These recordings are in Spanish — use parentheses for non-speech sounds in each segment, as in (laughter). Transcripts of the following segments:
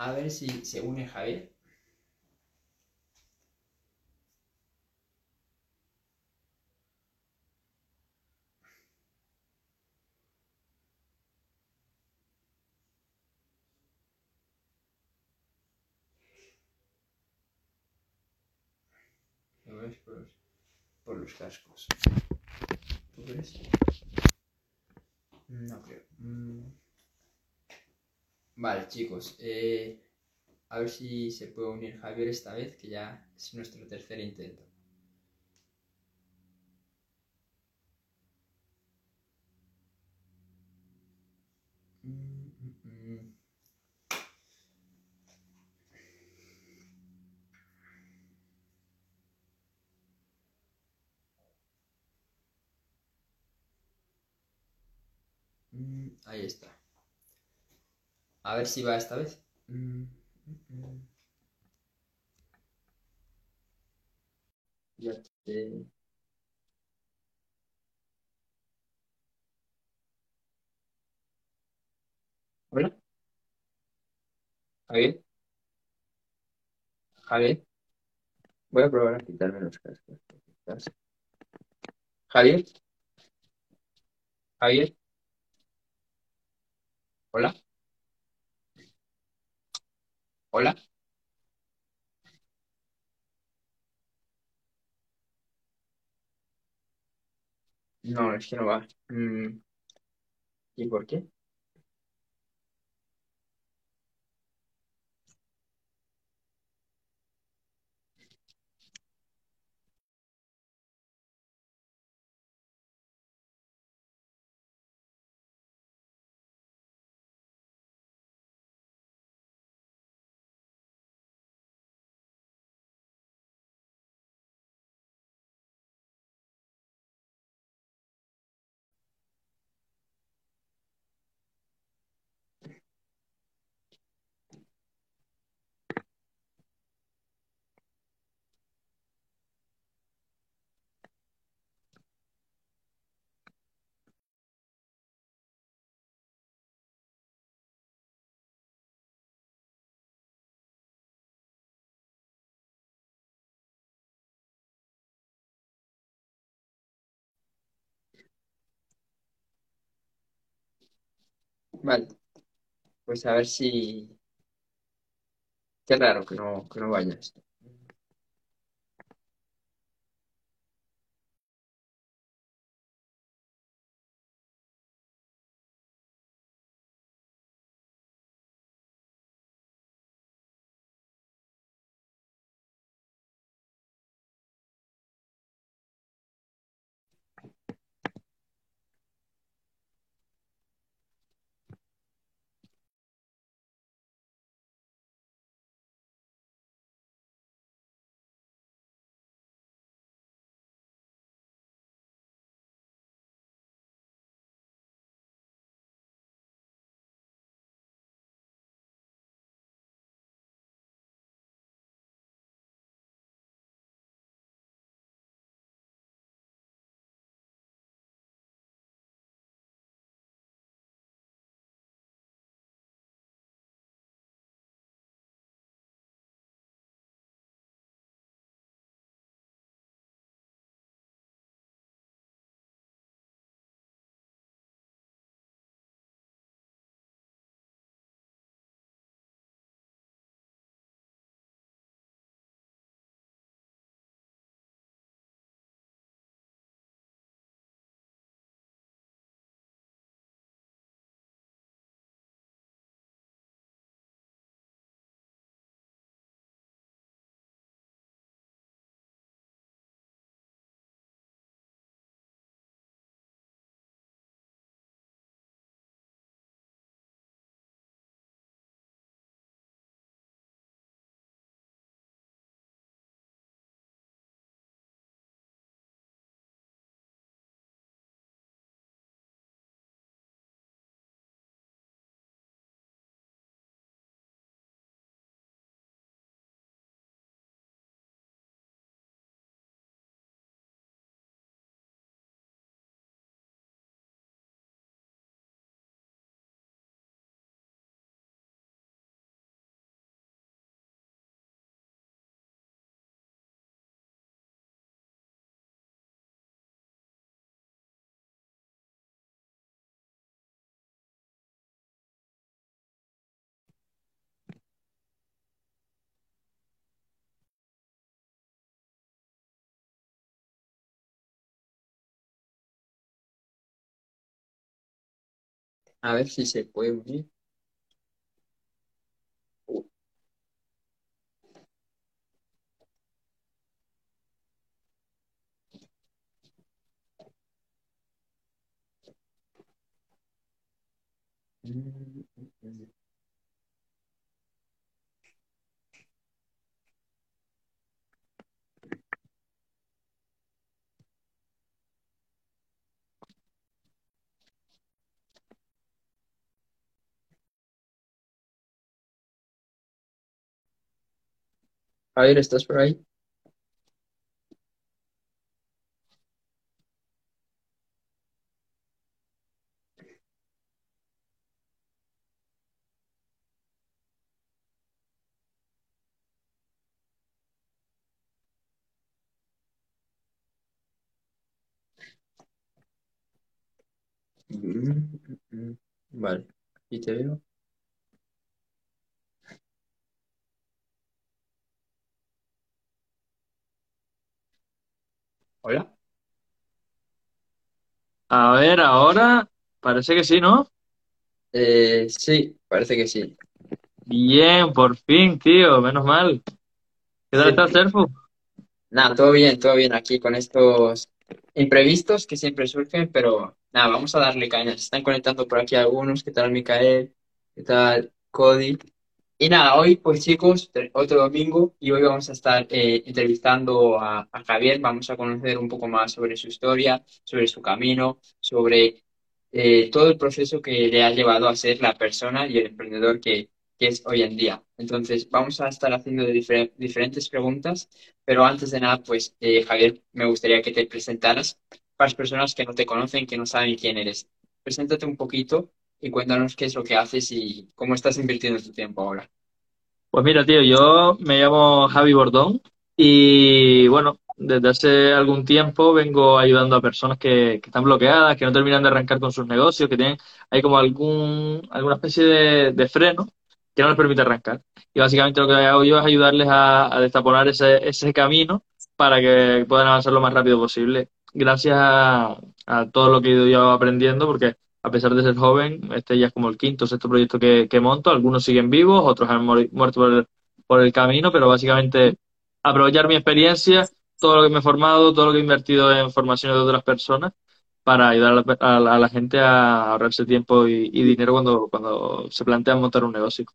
A ver si se une Javier. Lo ves por los, por los cascos. ¿Tú crees? No creo. Mm. Vale, chicos. eh, a ver si se puede unir Javier esta vez, que ya es nuestro tercer intento. Mm, mm, mm. Ahí está. A ver si va esta vez. Mm, mm, mm. Ya te... Hola, Javier. Javier. Voy a probar a quitarme los cascos. Javier. Javier. Hola. Hola. No, es que no va. Mm, ¿y por qué? Vale, pues a ver si... Qué raro que no, que no vayas. A ver si se puede unir. Javier, ¿estás por ahí? Mm, mm, mm. Vale, aquí te veo. Hola. A ver, ahora parece que sí, ¿no? Eh, sí, parece que sí. Bien, por fin, tío, menos mal. ¿Qué tal Sí. estás, Serfu? Nada, todo bien, todo bien aquí con estos imprevistos que siempre surgen, pero nada, vamos a darle caña. Se están conectando por aquí algunos. ¿Qué tal, Micael? ¿Qué tal, Cody? Y nada, hoy pues chicos, otro domingo y hoy vamos a estar eh, entrevistando a, a Javier, vamos a conocer un poco más sobre su historia, sobre su camino, sobre eh, todo el proceso que le ha llevado a ser la persona y el emprendedor que, es hoy en día. Entonces, vamos a estar haciendo diferentes preguntas, pero antes de nada, pues eh, Javier, me gustaría que te presentaras para las personas que no te conocen, que no saben quién eres. Preséntate un poquito y cuéntanos qué es lo que haces y cómo estás invirtiendo tu tiempo ahora. Pues mira, tío, yo me llamo Javi Bordón y bueno, desde hace algún tiempo vengo ayudando a personas que, que están bloqueadas, que no terminan de arrancar con sus negocios, que tienen hay como algún, alguna especie de, freno que no les permite arrancar. Y básicamente lo que hago yo es ayudarles a, a destaponar ese, ese camino para que puedan avanzar lo más rápido posible. Gracias a, a todo lo que he ido yo aprendiendo, porque a pesar de ser joven, este ya es como el quinto o sexto proyecto que, que monto. Algunos siguen vivos, otros han muerto por el, por el camino, pero básicamente aprovechar mi experiencia, todo lo que me he formado, todo lo que he invertido en formaciones de otras personas para ayudar a la, a la- a la gente a ahorrarse tiempo y, y dinero cuando, cuando se plantean montar un negocio.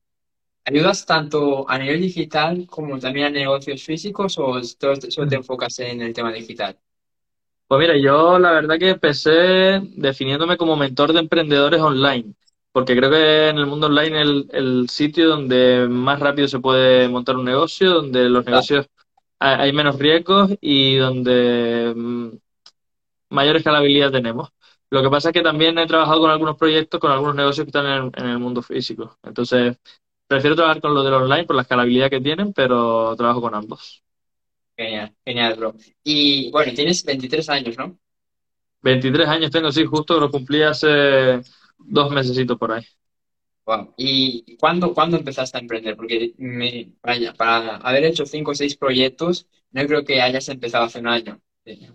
¿Ayudas tanto a nivel digital como también a negocios físicos o todo- solo te enfocas en el tema digital? Pues mira, yo la verdad que empecé definiéndome como mentor de emprendedores online, porque creo que en el mundo online es el, el sitio donde más rápido se puede montar un negocio, donde los negocios hay, hay menos riesgos y donde mm, mayor escalabilidad tenemos. Lo que pasa es que también he trabajado con algunos proyectos, con algunos negocios que están en, en el mundo físico. Entonces, prefiero trabajar con los del online por la escalabilidad que tienen, pero trabajo con ambos. Genial, genial, bro. Y bueno, tienes 23 años, ¿no? 23 años tengo, sí, justo lo cumplí hace dos mesecitos por ahí. Wow. ¿Y cuándo, cuándo empezaste a emprender? Porque me, vaya, para haber hecho cinco o seis proyectos, no creo que hayas empezado hace un año. Sí.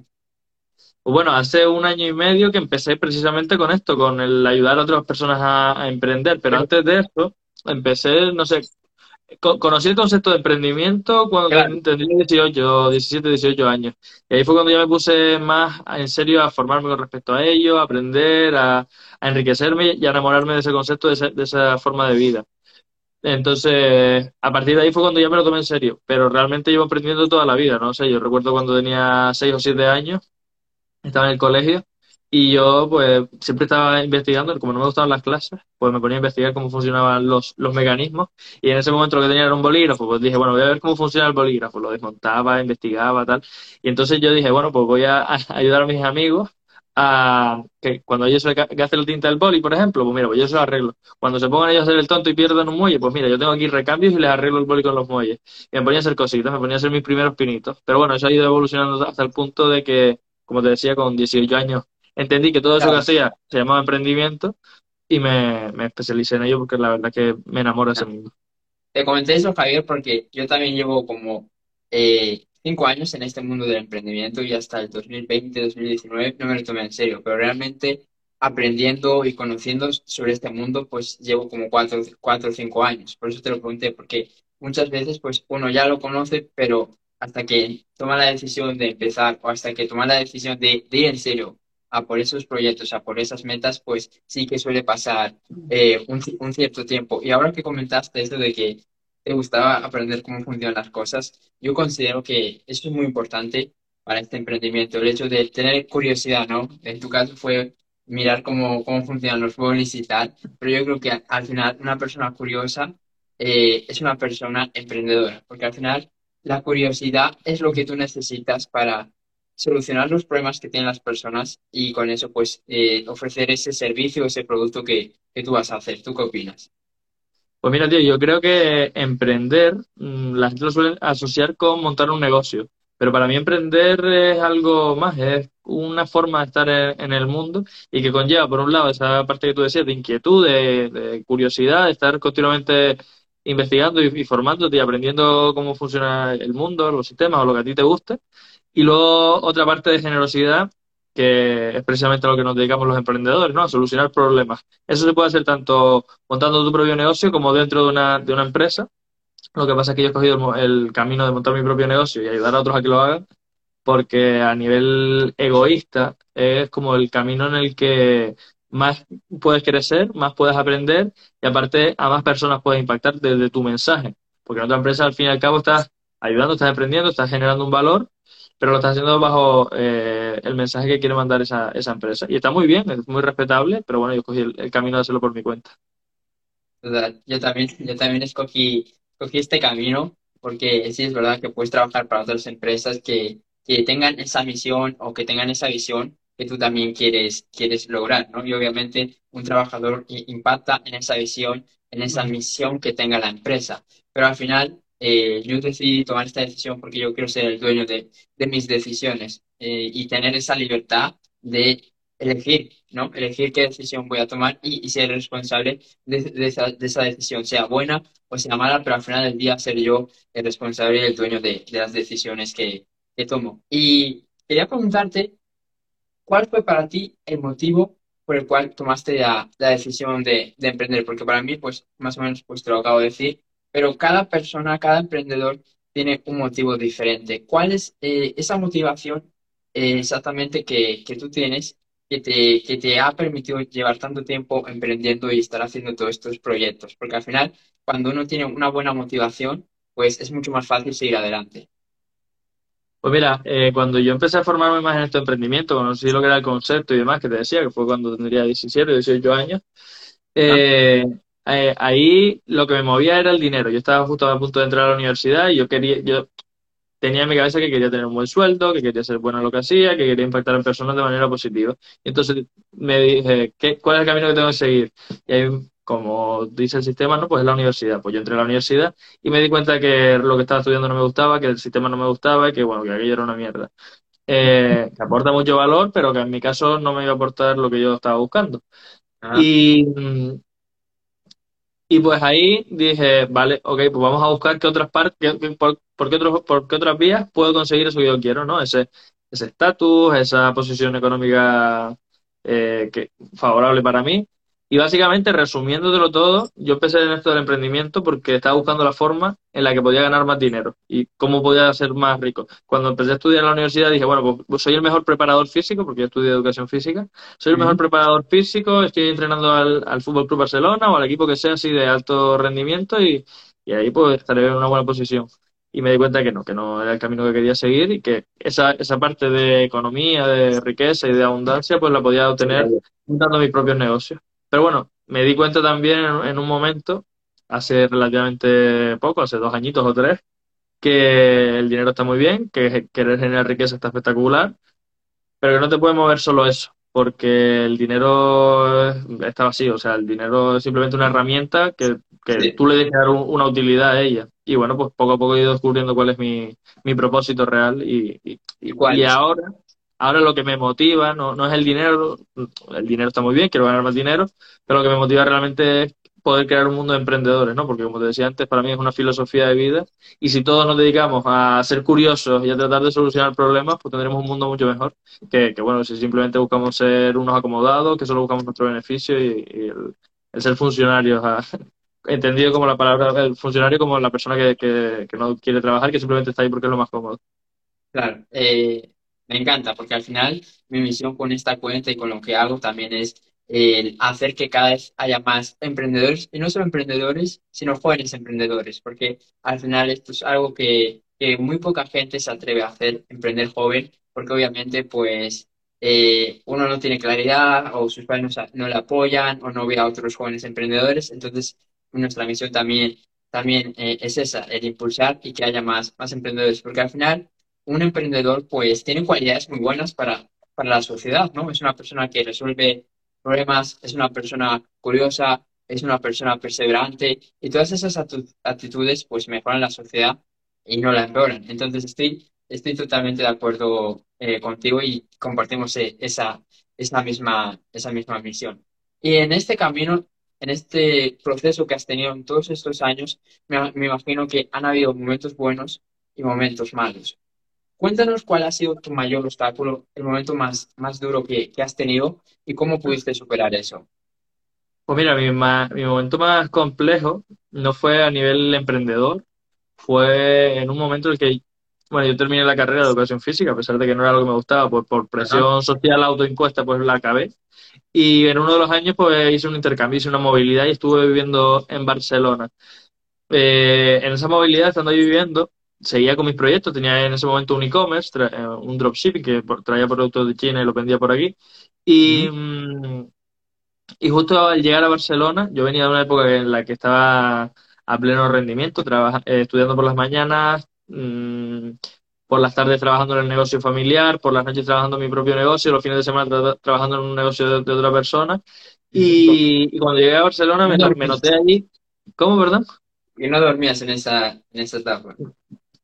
Bueno, hace un año y medio que empecé precisamente con esto, con el ayudar a otras personas a, a emprender, pero antes de eso empecé, no sé, conocí el concepto de emprendimiento cuando claro, ten- tendría 18, 17, 18 años. Y ahí fue cuando ya me puse más en serio a formarme con respecto a ello, a aprender, a, a enriquecerme y a enamorarme de ese concepto, de, ese- de esa forma de vida. Entonces, a partir de ahí fue cuando ya me lo tomé en serio, pero realmente llevo aprendiendo toda la vida, ¿no? O sea, yo recuerdo cuando tenía 6 o 7 años estaba en el colegio y yo pues siempre estaba investigando, como no me gustaban las clases, pues me ponía a investigar cómo funcionaban los, los mecanismos y en ese momento lo que tenía era un bolígrafo, pues dije, bueno, voy a ver cómo funciona el bolígrafo, lo desmontaba, investigaba, tal, y entonces yo dije, bueno, pues voy a, ayudar a mis amigos a que cuando ellos se gasten la tinta del boli, por ejemplo, pues mira, pues yo se lo arreglo. Cuando se pongan ellos a hacer el tonto y pierdan un muelle, pues mira, yo tengo aquí recambios y les arreglo el boli con los muelles. Y me ponía a hacer cositas, me ponía a hacer mis primeros pinitos. Pero bueno, eso ha ido evolucionando hasta el punto de que como te decía, con 18 años entendí que todo eso que hacía se llamaba emprendimiento y me, me especialicé en ello porque la verdad que me enamora ese mundo. Te comenté eso, Javier, porque yo también llevo como eh, cinco años en este mundo del emprendimiento y hasta el 2020, 2019 no me lo tomé en serio, pero realmente aprendiendo y conociendo sobre este mundo, pues llevo como cuatro, cuatro o cinco años. Por eso te lo pregunté, porque muchas veces pues uno ya lo conoce, pero hasta que toma la decisión de empezar o hasta que toma la decisión de, ir en serio a por esos proyectos, a por esas metas, pues sí que suele pasar eh, un, un, cierto tiempo. Y ahora que comentaste eso de que te gustaba aprender cómo funcionan las cosas, yo considero que eso es muy importante para este emprendimiento, el hecho de tener curiosidad, ¿no? En tu caso fue mirar cómo, cómo funcionan los bolis y tal, pero yo creo que al final una persona curiosa eh, es una persona emprendedora, porque al final la curiosidad es lo que tú necesitas para solucionar los problemas que tienen las personas y con eso pues eh, ofrecer ese servicio, ese producto que, que tú vas a hacer. ¿Tú qué opinas? Pues mira, tío, yo creo que emprender, mm, la gente lo suele asociar con montar un negocio. Pero para mí emprender es algo más, es una forma de estar en, el mundo y que conlleva, por un lado, esa parte que tú decías de inquietud, de, curiosidad, de estar continuamente investigando y, formándote y aprendiendo cómo funciona el mundo, los sistemas o lo que a ti te guste. Y luego otra parte de generosidad, que es precisamente a lo que nos dedicamos los emprendedores, ¿no? A solucionar problemas. Eso se puede hacer tanto montando tu propio negocio como dentro de una, de una empresa lo que pasa es que yo he escogido el, camino de montar mi propio negocio y ayudar a otros a que lo hagan, porque a nivel egoísta es como el camino en el que más puedes crecer, más puedes aprender y aparte a más personas puedes impactar desde tu mensaje. Porque en otra empresa al fin y al cabo estás ayudando, estás aprendiendo, estás generando un valor, pero lo estás haciendo bajo eh, el mensaje que quiere mandar esa, esa empresa. Y está muy bien, es muy respetable, pero bueno, yo escogí el, camino de hacerlo por mi cuenta. Yo también, yo también escogí cogí este camino porque sí es verdad que puedes trabajar para otras empresas que, que tengan esa misión o que tengan esa visión que tú también quieres, quieres lograr, ¿no? Y obviamente un trabajador impacta en esa visión, en esa misión que tenga la empresa. Pero al final eh, yo decidí tomar esta decisión porque yo quiero ser el dueño de, de mis decisiones eh, y tener esa libertad de elegir, ¿no? Elegir qué decisión voy a tomar y, ser responsable de, esa, decisión, sea buena o sea mala, pero al final del día ser yo el responsable y el dueño de, las decisiones que, tomo. Y quería preguntarte, ¿cuál fue para ti el motivo por el cual tomaste la, decisión de, emprender? Porque para mí, pues, más o menos, pues te lo acabo de decir, pero cada persona, cada emprendedor tiene un motivo diferente. ¿Cuál es eh, esa motivación eh, exactamente que, que tú tienes que te, que te ha permitido llevar tanto tiempo emprendiendo y estar haciendo todos estos proyectos? Porque al final, cuando uno tiene una buena motivación, pues es mucho más fácil seguir adelante. Pues mira, eh, cuando yo empecé a formarme más en este emprendimiento, conocí lo que era el concepto y demás, que te decía, que fue cuando tendría 17, 18 años, eh, eh, ahí lo que me movía era el dinero. Yo estaba justo a punto de entrar a la universidad y yo quería, yo tenía en mi cabeza que quería tener un buen sueldo, que quería ser bueno en lo que hacía, que quería impactar en personas de manera positiva. Y entonces me dije, ¿qué, ¿cuál es el camino que tengo que seguir? Y ahí, como dice el sistema, no, pues es la universidad. Pues yo entré a la universidad y me di cuenta que lo que estaba estudiando no me gustaba, que el sistema no me gustaba y que, bueno, que aquello era una mierda. Eh, (laughs) que aporta mucho valor, pero que en mi caso no me iba a aportar lo que yo estaba buscando. Ah. Y, y pues ahí dije, vale, ok, pues vamos a buscar qué otras partes, por, qué otros, por qué otras vías puedo conseguir eso que yo quiero, ¿no? Ese ese estatus, esa posición económica eh, que, favorable para mí. Y básicamente, resumiéndolo todo, yo empecé en esto del emprendimiento porque estaba buscando la forma en la que podía ganar más dinero y cómo podía ser más rico. Cuando empecé a estudiar en la universidad dije, bueno, pues, pues soy el mejor preparador físico, porque yo estudié educación física, soy el mejor preparador físico, estoy entrenando al, al Fútbol Club Barcelona o al equipo que sea así de alto rendimiento y, y ahí pues estaré en una buena posición y me di cuenta que no, que no era el camino que quería seguir y que esa, esa parte de economía, de riqueza y de abundancia, pues la podía obtener montando mis propios negocios. Pero bueno, me di cuenta también en, un momento, hace relativamente poco, hace dos añitos o tres, que el dinero está muy bien, que querer generar riqueza está espectacular, pero que no te puede mover solo eso, porque el dinero está vacío, o sea, el dinero es simplemente una herramienta que, que tú le debes dar una utilidad a ella. Y bueno, pues poco a poco he ido descubriendo cuál es mi, mi propósito real y, y, y ahora Ahora lo que me motiva no, no es el dinero, el dinero está muy bien, quiero ganar más dinero, pero lo que me motiva realmente es poder crear un mundo de emprendedores, ¿no? Porque como te decía antes, para mí es una filosofía de vida y si todos nos dedicamos a ser curiosos y a tratar de solucionar problemas, pues tendremos un mundo mucho mejor que, bueno, si simplemente buscamos ser unos acomodados, que solo buscamos nuestro beneficio y, el, ser funcionarios, a, (laughs) entendido como la palabra el funcionario como la persona que, que, que, no quiere trabajar, que simplemente está ahí porque es lo más cómodo. Claro, eh, me encanta porque al final mi misión con esta cuenta y con lo que hago también es el hacer que cada vez haya más emprendedores, y no solo emprendedores, sino jóvenes emprendedores, porque al final esto es algo que, muy poca gente se atreve a hacer, emprender joven, porque obviamente pues eh, uno no tiene claridad o sus padres no, no, le apoyan o no ve a otros jóvenes emprendedores, entonces nuestra misión también, también eh, es esa, el impulsar y que haya más, más emprendedores, porque al final un emprendedor pues tiene cualidades muy buenas para, para la sociedad, ¿no? Es una persona que resuelve problemas, es una persona curiosa, es una persona perseverante y todas esas actitudes pues mejoran la sociedad y no la empeoran. Entonces estoy, estoy totalmente de acuerdo eh, contigo y compartimos eh, esa, esa, misma, esa misma misión. Y en este camino, en este proceso que has tenido en todos estos años, me, me imagino que han habido momentos buenos y momentos malos. Cuéntanos cuál ha sido tu mayor obstáculo, el momento más, más duro que, que has tenido y cómo pudiste superar eso. Pues mira, mi, más, mi momento más complejo no fue a nivel emprendedor, fue en un momento en el que, bueno, yo terminé la carrera de educación física, a pesar de que no era lo que me gustaba, pues por presión social autoimpuesta, pues la acabé. Y en uno de los años, pues hice un intercambio, hice una movilidad y estuve viviendo en Barcelona. Eh, en esa movilidad, estando ahí viviendo, seguía con mis proyectos, tenía en ese momento un e-commerce, eh, un dropshipping que traía productos de China y lo vendía por aquí. Y, mm, y justo al llegar a Barcelona, yo venía de una época en la que estaba a pleno rendimiento, eh, estudiando por las mañanas, mmm, por las tardes trabajando en el negocio familiar, por las noches trabajando en mi propio negocio, los fines de semana tra trabajando en un negocio de, de otra persona. Y, y, cuando llegué a Barcelona me, me noté allí. ¿Cómo, verdad? Y no dormías en esa, en esa etapa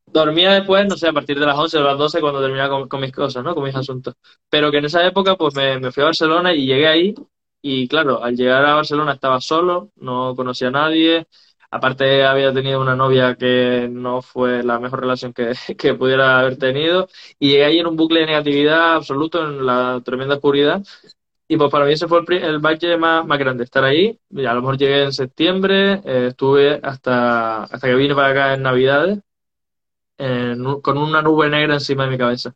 dormía después, no sé, a partir de las 11 o las 12 cuando terminaba con, mis cosas, ¿no? Con mis asuntos. Pero que en esa época, pues me, me, fui a Barcelona y llegué ahí. Y claro, al llegar a Barcelona estaba solo, no conocía a nadie. Aparte, había tenido una novia que no fue la mejor relación que, (laughs) que pudiera haber tenido. Y llegué ahí en un bucle de negatividad absoluto, en la tremenda oscuridad. Y pues para mí ese fue el, el valle más, más grande, estar ahí. Y a lo mejor llegué en septiembre, eh, estuve hasta, hasta que vine para acá en Navidades con una nube negra encima de mi cabeza.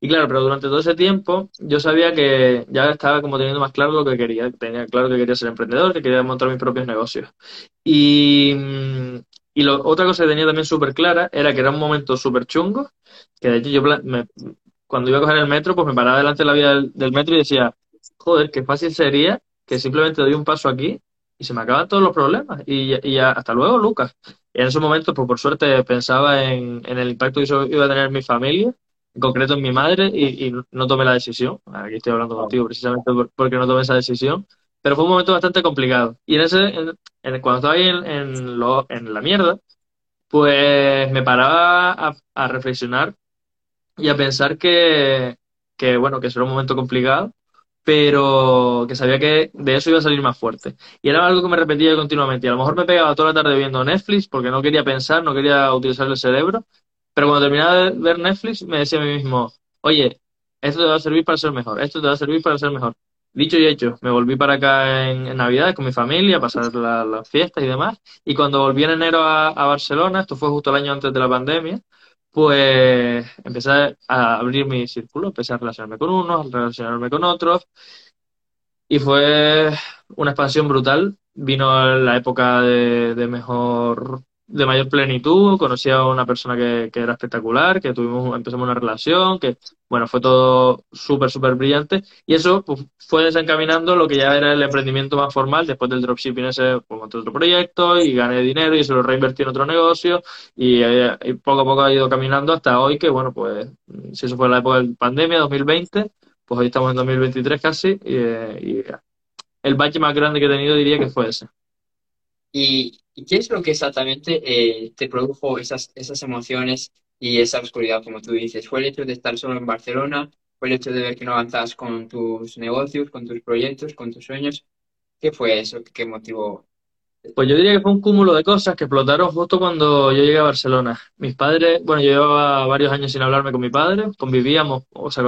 Y claro, pero durante todo ese tiempo yo sabía que ya estaba como teniendo más claro lo que quería. Tenía claro que quería ser emprendedor, que quería montar mis propios negocios. Y, y lo, otra cosa que tenía también súper clara era que era un momento súper chungo, que de hecho yo me, cuando iba a coger el metro, pues me paraba delante de la vía del, del metro y decía, joder, qué fácil sería que simplemente doy un paso aquí y se me acaban todos los problemas. Y, y ya, hasta luego, Lucas. Y en esos momentos, pues por suerte, pensaba en, en, el impacto que eso iba a tener en mi familia, en concreto en mi madre, y, y no tomé la decisión. Aquí estoy hablando contigo precisamente porque no tomé esa decisión. Pero fue un momento bastante complicado. Y en ese, en, en, cuando estaba ahí en, en, lo, en la mierda, pues me paraba a, a reflexionar y a pensar que, que, bueno, que eso era un momento complicado pero que sabía que de eso iba a salir más fuerte. Y era algo que me repetía continuamente. Y a lo mejor me pegaba toda la tarde viendo Netflix porque no quería pensar, no quería utilizar el cerebro. Pero cuando terminaba de ver Netflix, me decía a mí mismo, oye, esto te va a servir para ser mejor, esto te va a servir para ser mejor. Dicho y hecho, me volví para acá en, en Navidad con mi familia, a pasar las la fiestas y demás. Y cuando volví en enero a Barcelona, esto fue justo el año antes de la pandemia, pues empecé a abrir mi círculo, empecé a relacionarme con unos, a relacionarme con otros, y fue una expansión brutal. Vino la época de, de mejor de mayor plenitud, conocí a una persona que, que, era espectacular, que tuvimos, empezamos una relación, que bueno, fue todo súper, súper brillante, y eso pues, fue desencaminando lo que ya era el emprendimiento más formal, después del dropshipping ese, pues monté otro proyecto y gané dinero y se lo reinvertí en otro negocio, y, eh, poco a poco ha ido caminando hasta hoy, que bueno, pues si eso fue la época de pandemia, 2020, pues hoy estamos en 2023 casi, y, y el bache más grande que he tenido diría que fue ese. Y, ¿Y qué es lo que exactamente eh, te produjo esas, esas emociones y esa oscuridad, como tú dices? ¿Fue el hecho de estar solo en Barcelona? ¿Fue el hecho de ver que no avanzas con tus negocios, con tus proyectos, con tus sueños? ¿Qué fue eso? ¿Qué motivó? Pues yo diría que fue un cúmulo de cosas que explotaron justo cuando yo llegué a Barcelona. Mis padres, bueno, yo llevaba varios años sin hablarme con mi padre, convivíamos, o sea,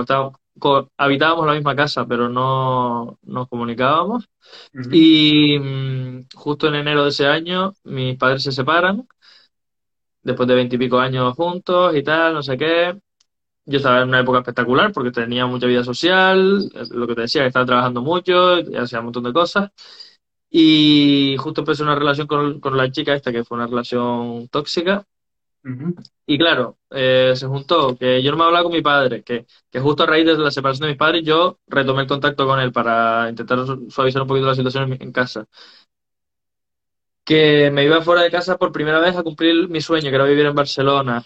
habitábamos la misma casa, pero no nos comunicábamos. Y mm, justo en enero de ese año, mis padres se separan, después de veintipico años juntos y tal, no sé qué. Yo estaba en una época espectacular porque tenía mucha vida social, es lo que te decía, estaba trabajando mucho, hacía un montón de cosas. Y justo empecé una relación con, con la chica esta, que fue una relación tóxica. Y claro, eh, se juntó que yo no me hablaba con mi padre, que, que justo a raíz de la separación de mis padres yo retomé el contacto con él para intentar su- suavizar un poquito la situación en, en casa. Que me iba fuera de casa por primera vez a cumplir mi sueño, que era vivir en Barcelona.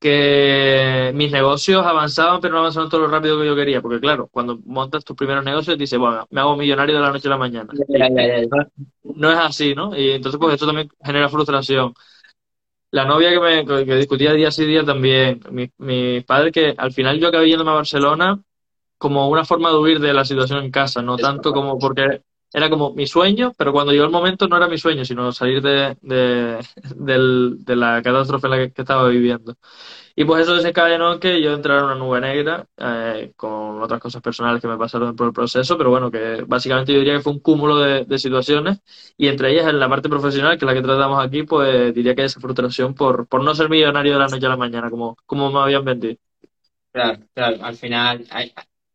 Que mis negocios avanzaban, pero no avanzaban todo lo rápido que yo quería. Porque claro, cuando montas tus primeros negocios, dices, bueno, me hago millonario de la noche a la mañana. Ya, Y ya, ya, ya. no, es así, ¿no? Y entonces, pues eso también genera frustración. La novia que me que discutía día sí día también. Mi, mi padre que al final yo acabé yéndome a Barcelona como una forma de huir de la situación en casa, no tanto como porque era como mi sueño, pero cuando llegó el momento no era mi sueño, sino salir de, de, (laughs) la catástrofe en la que, estaba viviendo. Y pues eso desencadenó en que yo entrara en una nube negra eh, con otras cosas personales que me pasaron por el proceso, pero bueno, que básicamente yo diría que fue un cúmulo de, situaciones y entre ellas en la parte profesional, que es la que tratamos aquí, pues diría que esa frustración por, por no ser millonario de la noche a la mañana, como, como me habían vendido. Claro, claro, al final,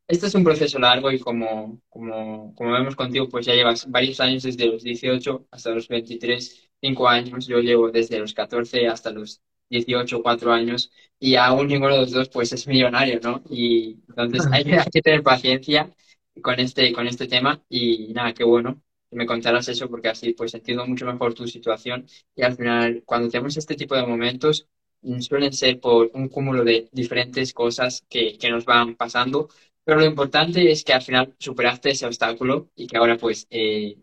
este es un proceso largo y como, como, como vemos contigo, pues ya llevas varios años desde los 18 hasta los 23, 5 años, yo llevo desde los 14 hasta los 18, 4 años y aún ninguno de los dos pues es millonario, ¿no? Y entonces hay que, (laughs) hay que tener paciencia con este, con este tema y nada, qué bueno que me contaras eso porque así pues entiendo mucho mejor tu situación y al final cuando tenemos este tipo de momentos mm, suelen ser por un cúmulo de diferentes cosas que, que nos van pasando, pero lo importante es que al final superaste ese obstáculo y que ahora pues eh,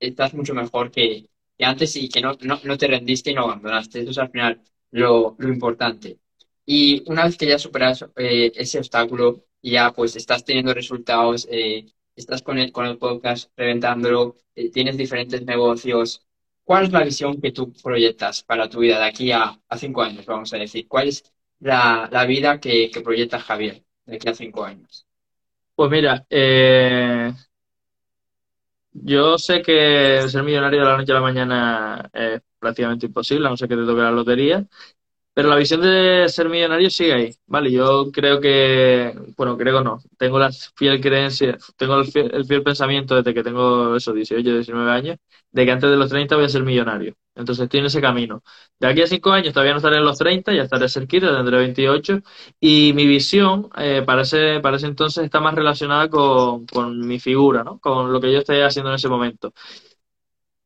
estás mucho mejor que, antes y que no, no, no te rendiste y no abandonaste. Eso es al final lo, lo importante. Y una vez que ya superas eh, ese obstáculo ya pues estás teniendo resultados, eh, estás con el, con el podcast reventándolo, tienes diferentes negocios ¿Cuál es la visión que tú proyectas para tu vida de aquí a, a cinco años, vamos a decir? ¿Cuál es la, la vida que, que proyecta Javier de aquí a cinco años? Pues mira, eh, yo sé que ser millonario de la noche a la mañana es prácticamente imposible, a no ser que te toque la lotería. Pero la visión de ser millonario sigue ahí, ¿vale? Yo creo que, bueno, creo no, tengo la fiel creencia, tengo el fiel, el fiel pensamiento desde que tengo esos 18, 19 años, de que antes de los 30 voy a ser millonario. Entonces estoy en ese camino. De aquí a 5 años todavía no estaré en los 30, ya estaré cerquita, tendré 28, y mi visión eh, para ese, para ese entonces está más relacionada con, con mi figura, ¿no? Con lo que yo estoy haciendo en ese momento.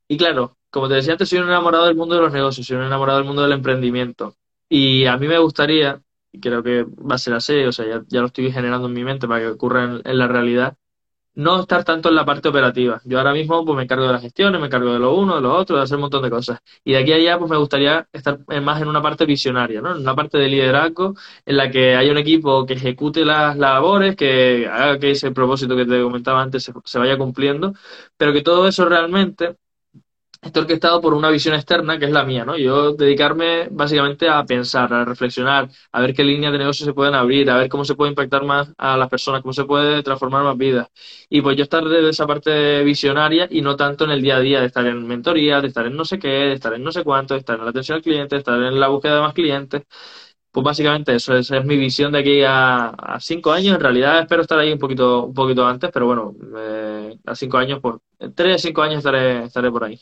Y claro, como te decía antes, soy un enamorado del mundo de los negocios, soy un enamorado del mundo del emprendimiento. Y a mí me gustaría, y creo que va a ser así, o sea, ya, ya lo estoy generando en mi mente para que ocurra en, la realidad, no estar tanto en la parte operativa. Yo ahora mismo pues me encargo de las gestiones, me encargo de lo uno, de lo otro, de hacer un montón de cosas. Y de aquí a allá pues me gustaría estar en- más en una parte visionaria, ¿no? En una parte de liderazgo en la que haya un equipo que ejecute las labores, que haga que ese propósito que te comentaba antes se, se vaya cumpliendo, pero que todo eso realmente esté orquestado por una visión externa que es la mía, ¿no? Yo dedicarme básicamente a pensar, a reflexionar, a ver qué líneas de negocio se pueden abrir, a ver cómo se puede impactar más a las personas, cómo se puede transformar más vidas. Y pues yo estar desde esa parte visionaria y no tanto en el día a día, de estar en mentoría, de estar en no sé qué, de estar en no sé cuánto, de estar en la atención al cliente, de estar en la búsqueda de más clientes. Pues básicamente eso, es mi visión de aquí a, cinco años. En realidad espero estar ahí un poquito, un poquito antes, pero bueno, eh, a cinco años, pues, en tres, cinco años estaré, estaré por ahí.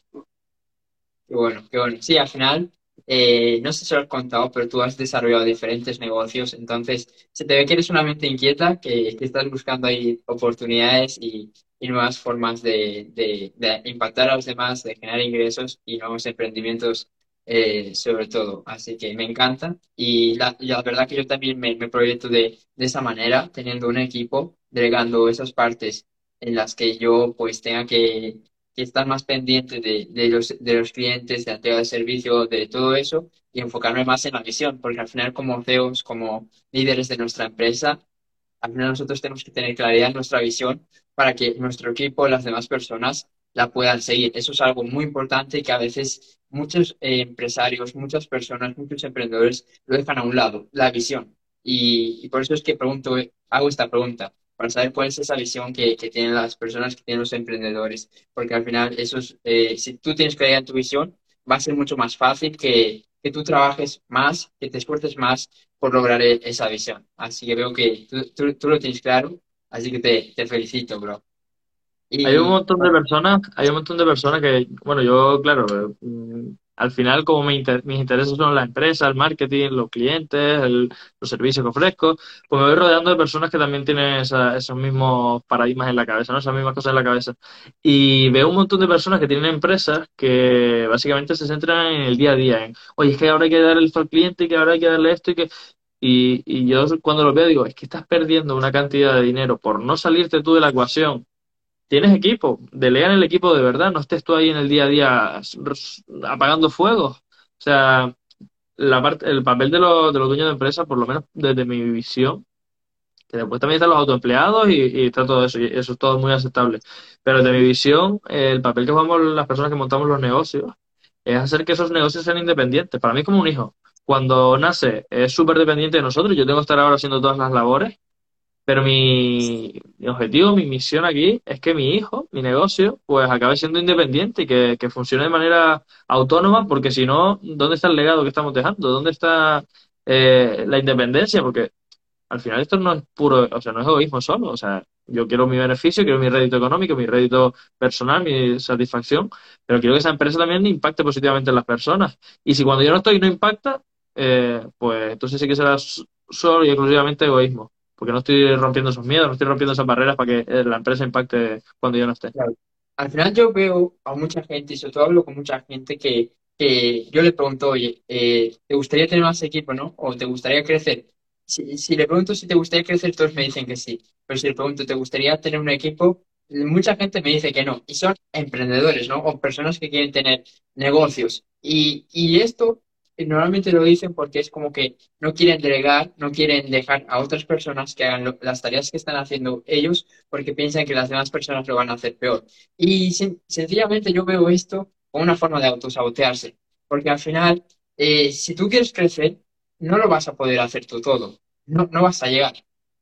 Qué bueno, qué bueno. Sí, al final, eh, no sé si lo has contado, pero tú has desarrollado diferentes negocios, entonces se te ve que eres una mente inquieta, que, que estás buscando ahí oportunidades y, y nuevas formas de, de, de impactar a los demás, de generar ingresos y nuevos emprendimientos eh, sobre todo. Así que me encanta y la, y la verdad que yo también me, proyecto de, de esa manera, teniendo un equipo, delegando esas partes en las que yo pues tenga que que estar más pendiente de, de los, de los clientes, de la entrega de servicio, de todo eso, y enfocarme más en la misión, porque al final como CEOs, como líderes de nuestra empresa, al final nosotros tenemos que tener claridad en nuestra visión para que nuestro equipo, las demás personas, la puedan seguir. Eso es algo muy importante que a veces muchos eh, empresarios, muchas personas, muchos emprendedores lo dejan a un lado, la visión. Y, y por eso es que pregunto, hago esta pregunta para saber cuál es esa visión que, que, tienen las personas, que tienen los emprendedores, porque al final eso es, eh, si tú tienes claridad en tu visión, va a ser mucho más fácil que, que tú trabajes más, que te esfuerces más por lograr e, esa visión. Así que veo que tú, tú, tú lo tienes claro, así que te, te felicito, bro. Hay un montón de personas, hay un montón de personas que, bueno, yo, claro, mm, al final como mi inter- mis intereses son la empresa, el marketing, los clientes, los servicios que ofrezco, pues me voy rodeando de personas que también tienen esos mismos paradigmas en la cabeza, ¿no? Esas mismas cosas en la cabeza. Y veo un montón de personas que tienen empresas que básicamente se centran en el día a día, en, oye, es que ahora hay que darle esto al cliente y que ahora hay que darle esto y que... Y, y yo cuando lo veo digo, es que estás perdiendo una cantidad de dinero por no salirte tú de la ecuación Tienes equipo, delega en el equipo de verdad, no estés tú ahí en el día a día apagando fuegos. O sea, la parte, el papel de los, de los dueños de empresa, por lo menos desde mi visión, que después también están los autoempleados y, y está todo eso, y eso es todo muy aceptable. Pero desde mi visión, el papel que jugamos las personas que montamos los negocios es hacer que esos negocios sean independientes. Para mí es como un hijo. Cuando nace es súper dependiente de nosotros, yo tengo que estar ahora haciendo todas las labores pero mi, objetivo, mi misión aquí es que mi hijo, mi negocio, pues acabe siendo independiente y que, que funcione de manera autónoma, porque si no, ¿dónde está el legado que estamos dejando? ¿Dónde está eh, la independencia? Porque al final esto no es puro, o sea, no es egoísmo solo, o sea, yo quiero mi beneficio, quiero mi rédito económico, mi rédito personal, mi satisfacción, pero quiero que esa empresa también impacte positivamente en las personas. Y si cuando yo no estoy no impacta, eh, pues entonces sí que será solo y exclusivamente egoísmo, porque no estoy rompiendo esos miedos, no estoy rompiendo esas barreras para que eh, la empresa impacte cuando yo no esté. claro, al final yo veo a mucha gente, y sobre todo hablo con mucha gente que, que yo le pregunto, oye, eh, ¿te gustaría tener más equipo, no? ¿O te gustaría crecer? Si, si le pregunto si te gustaría crecer, todos me dicen que sí. Pero si le pregunto, ¿te gustaría tener un equipo? Mucha gente me dice que no. Y son emprendedores, ¿no? O personas que quieren tener negocios. Y, y esto normalmente lo dicen porque es como que no quieren delegar, no quieren dejar a otras personas que hagan las tareas que están haciendo ellos porque piensan que las demás personas lo van a hacer peor. Y sen- sencillamente yo veo esto como una forma de autosabotearse, porque al final, eh, si tú quieres crecer, no lo vas a poder hacer tú todo, no, no vas a llegar.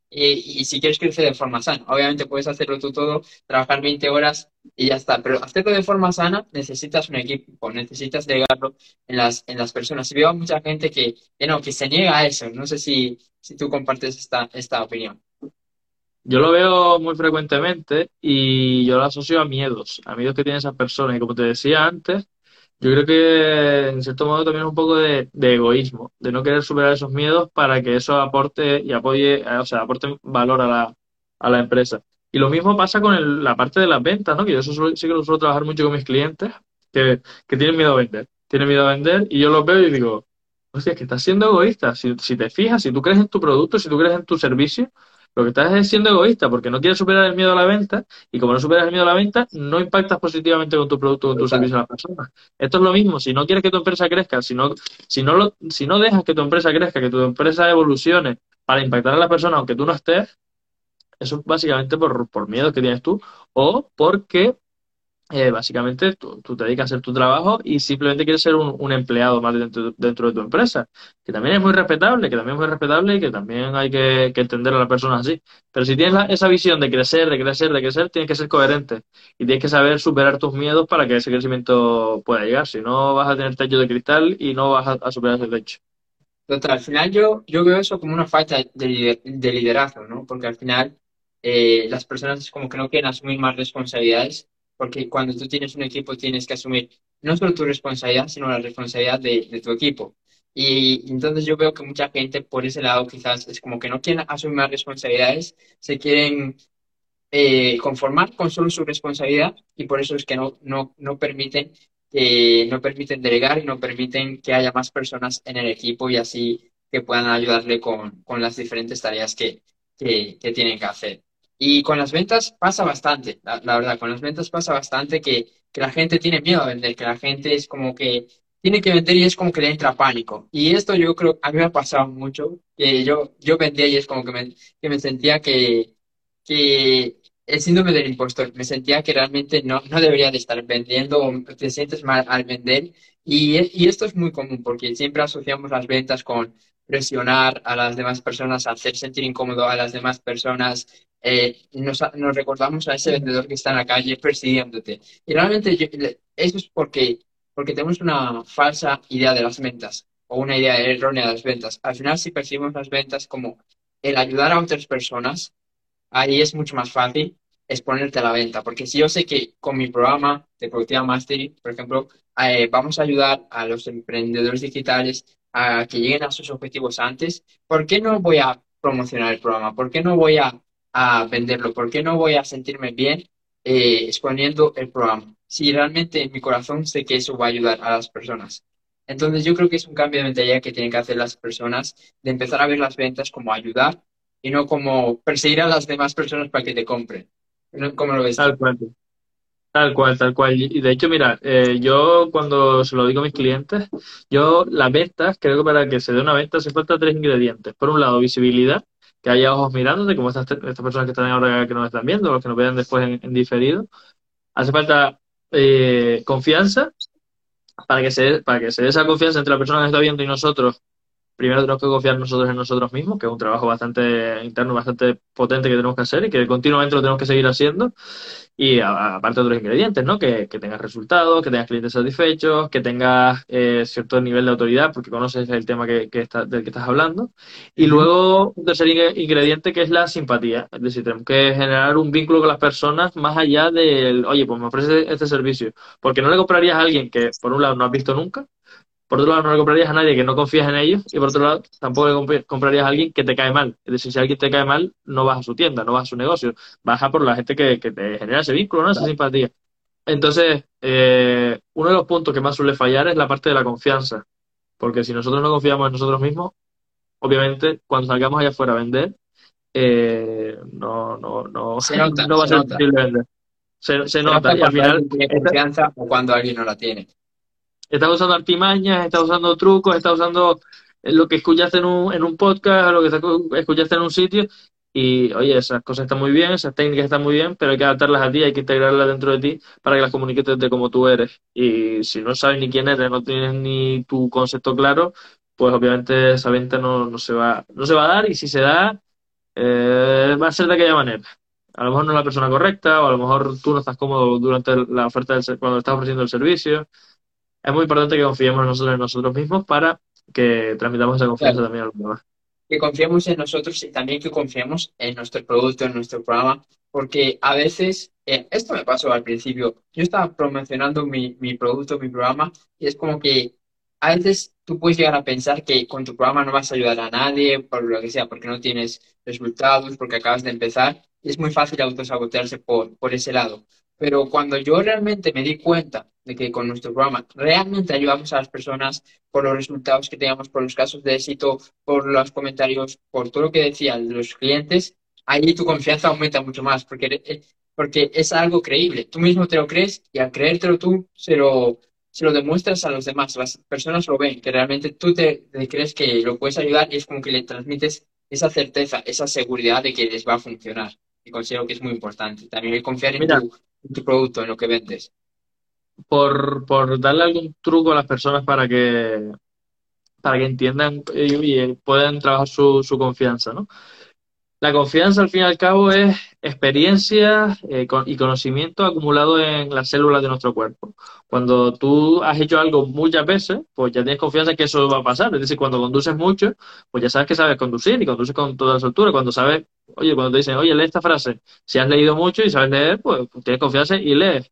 Y si quieres crecer de forma sana, obviamente puedes hacerlo tú todo, trabajar 20 horas y ya está, pero hacerlo de forma sana necesitas un equipo, necesitas delegarlo en las, en las personas. Y veo a mucha gente que, que no, que se niega a eso. No sé si, si tú compartes esta, esta opinión. Yo lo veo muy frecuentemente y yo lo asocio a miedos, a miedos que tienen esas personas. Y como te decía antes, yo creo que en cierto modo también es un poco de, egoísmo, de no querer superar esos miedos para que eso aporte y apoye, eh, o sea, aporte valor a la, a la empresa. Y lo mismo pasa con el- la parte de las ventas, ¿no? Que yo eso suelo- sí que lo suelo trabajar mucho con mis clientes, que, que tienen miedo a vender. Tienen miedo a vender y yo los veo y digo, hostia, es que estás siendo egoísta. Si, si te fijas, si tú crees en tu producto, si tú crees en tu servicio, lo que estás es siendo egoísta porque no quieres superar el miedo a la venta y como no superas el miedo a la venta, no impactas positivamente con tu producto, con tu Total. servicio a las personas. Esto es lo mismo, si no quieres que tu empresa crezca, si no, si no, lo- si no dejas que tu empresa crezca, que tu empresa evolucione para impactar a las personas aunque tú no estés, eso es básicamente por, por miedos que tienes tú o porque eh, básicamente tú, te dedicas a hacer tu trabajo y simplemente quieres ser un, empleado más dentro, de tu empresa, que también es muy respetable, que también es muy respetable y que también hay que, entender a las personas así. Pero si tienes la- esa visión de crecer, de crecer, de crecer, tienes que ser coherente y tienes que saber superar tus miedos para que ese crecimiento pueda llegar. Si no, vas a tener techo de cristal y no vas a, superar ese techo. Total, al final yo, yo veo eso como una falta de, de liderazgo, ¿no? Porque al final eh, las personas como que no quieren asumir más responsabilidades, porque cuando tú tienes un equipo tienes que asumir no solo tu responsabilidad, sino la responsabilidad de, de tu equipo. Y entonces yo veo que mucha gente por ese lado quizás es como que no quieren asumir más responsabilidades, se quieren eh, conformar con solo su responsabilidad y por eso es que no, no, no permiten, eh, no permiten delegar y no permiten que haya más personas en el equipo y así que puedan ayudarle con, con las diferentes tareas que, que, que tienen que hacer. Y con las ventas pasa bastante, la, la verdad, con las ventas pasa bastante que, que la gente tiene miedo a vender, que la gente es como que tiene que vender y es como que le entra pánico. Y esto yo creo, a mí me ha pasado mucho, que yo, yo vendía y es como que me, que me sentía que, que el síndrome del impostor. Me sentía que realmente no, no debería de estar vendiendo o te sientes mal al vender. Y, y esto es muy común porque siempre asociamos las ventas con presionar a las demás personas, hacer sentir incómodo a las demás personas. Eh, nos, nos, recordamos a ese vendedor que está en la calle persiguiéndote. Y realmente eso es porque, porque tenemos una falsa idea de las ventas o una idea errónea de las ventas. Al final, si percibimos las ventas como el ayudar a otras personas, ahí es mucho más fácil exponerte a la venta, porque si yo sé que con mi programa de Productiva Mastery, por ejemplo, eh, vamos a ayudar a los emprendedores digitales a que lleguen a sus objetivos antes, ¿por qué no voy a promocionar el programa? ¿Por qué no voy a, a venderlo? ¿Por qué no voy a sentirme bien eh, exponiendo el programa? Si realmente en mi corazón sé que eso va a ayudar a las personas. Entonces yo creo que es un cambio de mentalidad que tienen que hacer las personas de empezar a ver las ventas como ayudar y no como perseguir a las demás personas para que te compren. ¿Cómo lo ves? Tal cual. Tal cual, tal cual. Y de hecho, mira, eh, yo cuando se lo digo a mis clientes, yo las ventas, creo que para que se dé una venta se falta tres ingredientes. Por un lado, visibilidad, que haya ojos mirándote, como estas, estas personas que están ahora que nos están viendo, los que nos vean después en, diferido. Hace falta eh, confianza, para que, se, para que se dé esa confianza entre la persona que está viendo y nosotros primero tenemos que confiar nosotros en nosotros mismos, que es un trabajo bastante interno, bastante potente que tenemos que hacer y que continuamente lo tenemos que seguir haciendo. Y aparte de otros ingredientes, ¿no? Que, que tengas resultados, que tengas clientes satisfechos, que tengas eh, cierto nivel de autoridad, porque conoces el tema que, que está, del que estás hablando. Y luego, un tercer ingrediente que es la simpatía. Es decir, tenemos que generar un vínculo con las personas más allá del, oye, pues me ofrece este servicio. Porque no le comprarías a alguien que, por un lado, no has visto nunca, por otro lado, no le comprarías a nadie que no confías en ellos y por otro lado, tampoco le comprarías a alguien que te cae mal. Es decir, si alguien te cae mal, no vas a su tienda, no vas a su negocio, vas a por la gente que, te genera ese vínculo, ¿no? esa simpatía. Entonces, eh, uno de los puntos que más suele fallar es la parte de la confianza, porque si nosotros no confiamos en nosotros mismos, obviamente, cuando salgamos allá afuera a vender, eh, no, no, no, (laughs) no va a ser posible vender. Se, nota, y al final. Tiene confianza o cuando alguien no la tiene. Estás usando artimañas, estás usando trucos, estás usando lo que escuchaste en un, en un podcast, lo que escuchaste en un sitio. Y oye, esas cosas están muy bien, esas técnicas están muy bien, pero hay que adaptarlas a ti, hay que integrarlas dentro de ti para que las comuniques desde como tú eres. Y si no sabes ni quién eres, no tienes ni tu concepto claro, pues obviamente esa venta no, no, se, va, no se va a dar y si se da, eh, va a ser de aquella manera. A lo mejor no es la persona correcta o a lo mejor tú no estás cómodo durante la oferta del, cuando estás ofreciendo el servicio es muy importante que confiemos nosotros, en nosotros mismos para que transmitamos esa confianza también a los demás. Que confiemos en nosotros y también que confiemos en nuestro producto, en nuestro programa, porque a veces, eh, esto me pasó al principio, yo estaba promocionando mi, mi producto, mi programa, y es como que a veces tú puedes llegar a pensar que con tu programa no vas a ayudar a nadie, por lo que sea, porque no tienes resultados, porque acabas de empezar, y es muy fácil autosabotearse por, por ese lado. Pero cuando yo realmente me di cuenta de que con nuestro programa realmente ayudamos a las personas por los resultados que teníamos, por los casos de éxito, por los comentarios, por todo lo que decían los clientes, ahí tu confianza aumenta mucho más porque, eh, porque es algo creíble. Tú mismo te lo crees y al creértelo tú se lo, se lo demuestras a los demás. Las personas lo ven, que realmente tú te, te crees que lo puedes ayudar y es como que le transmites esa certeza, esa seguridad de que les va a funcionar. Y considero que es muy importante. También confiar en tu, tu producto, en lo que vendes. Por, por darle algún truco a las personas para que para que entiendan y, puedan trabajar su, su confianza, ¿no? La confianza, al fin y al cabo, es experiencia eh, y conocimiento acumulado en las células de nuestro cuerpo. Cuando tú has hecho algo muchas veces, pues ya tienes confianza en que eso va a pasar. Es decir, cuando conduces mucho, pues ya sabes que sabes conducir y conduces con toda la soltura. Cuando sabes Oye, cuando te dicen, oye, lee esta frase, si has leído mucho y sabes leer, pues, pues tienes confianza y lees.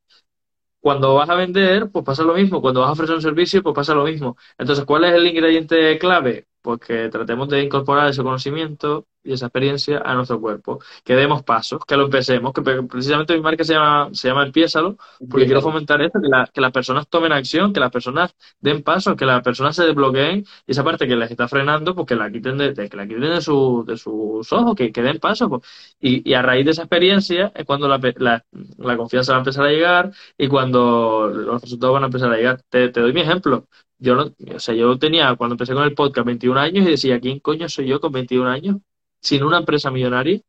Cuando vas a vender, pues pasa lo mismo. Cuando vas a ofrecer un servicio, pues pasa lo mismo. Entonces, ¿cuál es el ingrediente clave? Pues que tratemos de incorporar ese conocimiento y esa experiencia a nuestro cuerpo. Que demos pasos, que lo empecemos, que precisamente mi marca se llama, se llama Empiézalo, porque quiero fomentar esto, que, que las personas tomen acción, que las personas den pasos, que las personas se desbloqueen y esa parte que les está frenando, pues que la quiten de, que la quiten de, su, de sus ojos, que, que den pasos. Pues. Y, y, a raíz de esa experiencia es cuando la, la, la, confianza va a empezar a llegar y cuando los resultados van a empezar a llegar. Te, te doy mi ejemplo yo no, o sea, yo tenía, cuando empecé con el podcast, 21 años y decía, ¿quién coño soy yo con 21 años? Sin una empresa millonaria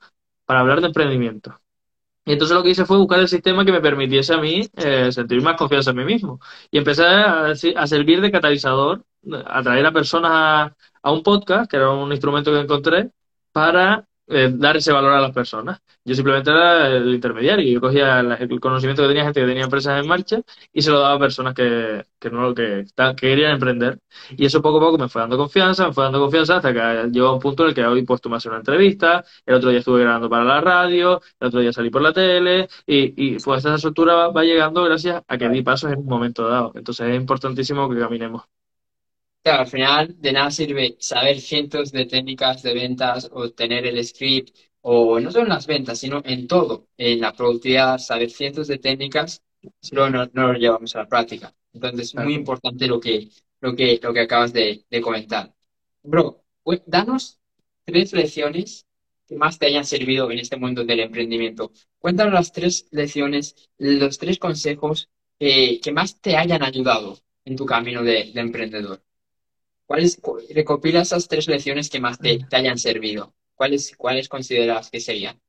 para hablar de emprendimiento. Y entonces lo que hice fue buscar el sistema que me permitiese a mí eh, sentir más confianza en mí mismo. Y empecé a, a servir de catalizador, a traer a personas a un podcast, que era un instrumento que encontré, para eh, dar ese valor a las personas. Yo simplemente era el intermediario. Yo cogía el conocimiento que tenía gente que tenía empresas en marcha y se lo daba a personas que, que no que, que querían emprender. Y eso poco a poco me fue dando confianza, me fue dando confianza hasta que llegó a un punto en el que hoy pues tú me haces una entrevista, el otro día estuve grabando para la radio, el otro día salí por la tele y, y pues esa estructura va, va llegando gracias a que di pasos en un momento dado. Entonces es importantísimo que caminemos. Claro, al final de nada sirve saber cientos de técnicas de ventas o tener el script, o no solo en las ventas, sino en todo, en la productividad, saber cientos de técnicas, si no, no lo llevamos a la práctica. Entonces, es muy importante lo que, lo que, lo que acabas de, de comentar. Bro, danos tres lecciones que más te hayan servido en este mundo del emprendimiento. Cuéntanos las tres lecciones, los tres consejos que más te hayan ayudado en tu camino de, de emprendedor. ¿Cuáles, recopila esas tres lecciones que más te, hayan servido? ¿Cuáles, ¿Cuáles consideras que serían?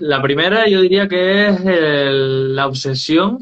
La primera yo diría que es la obsesión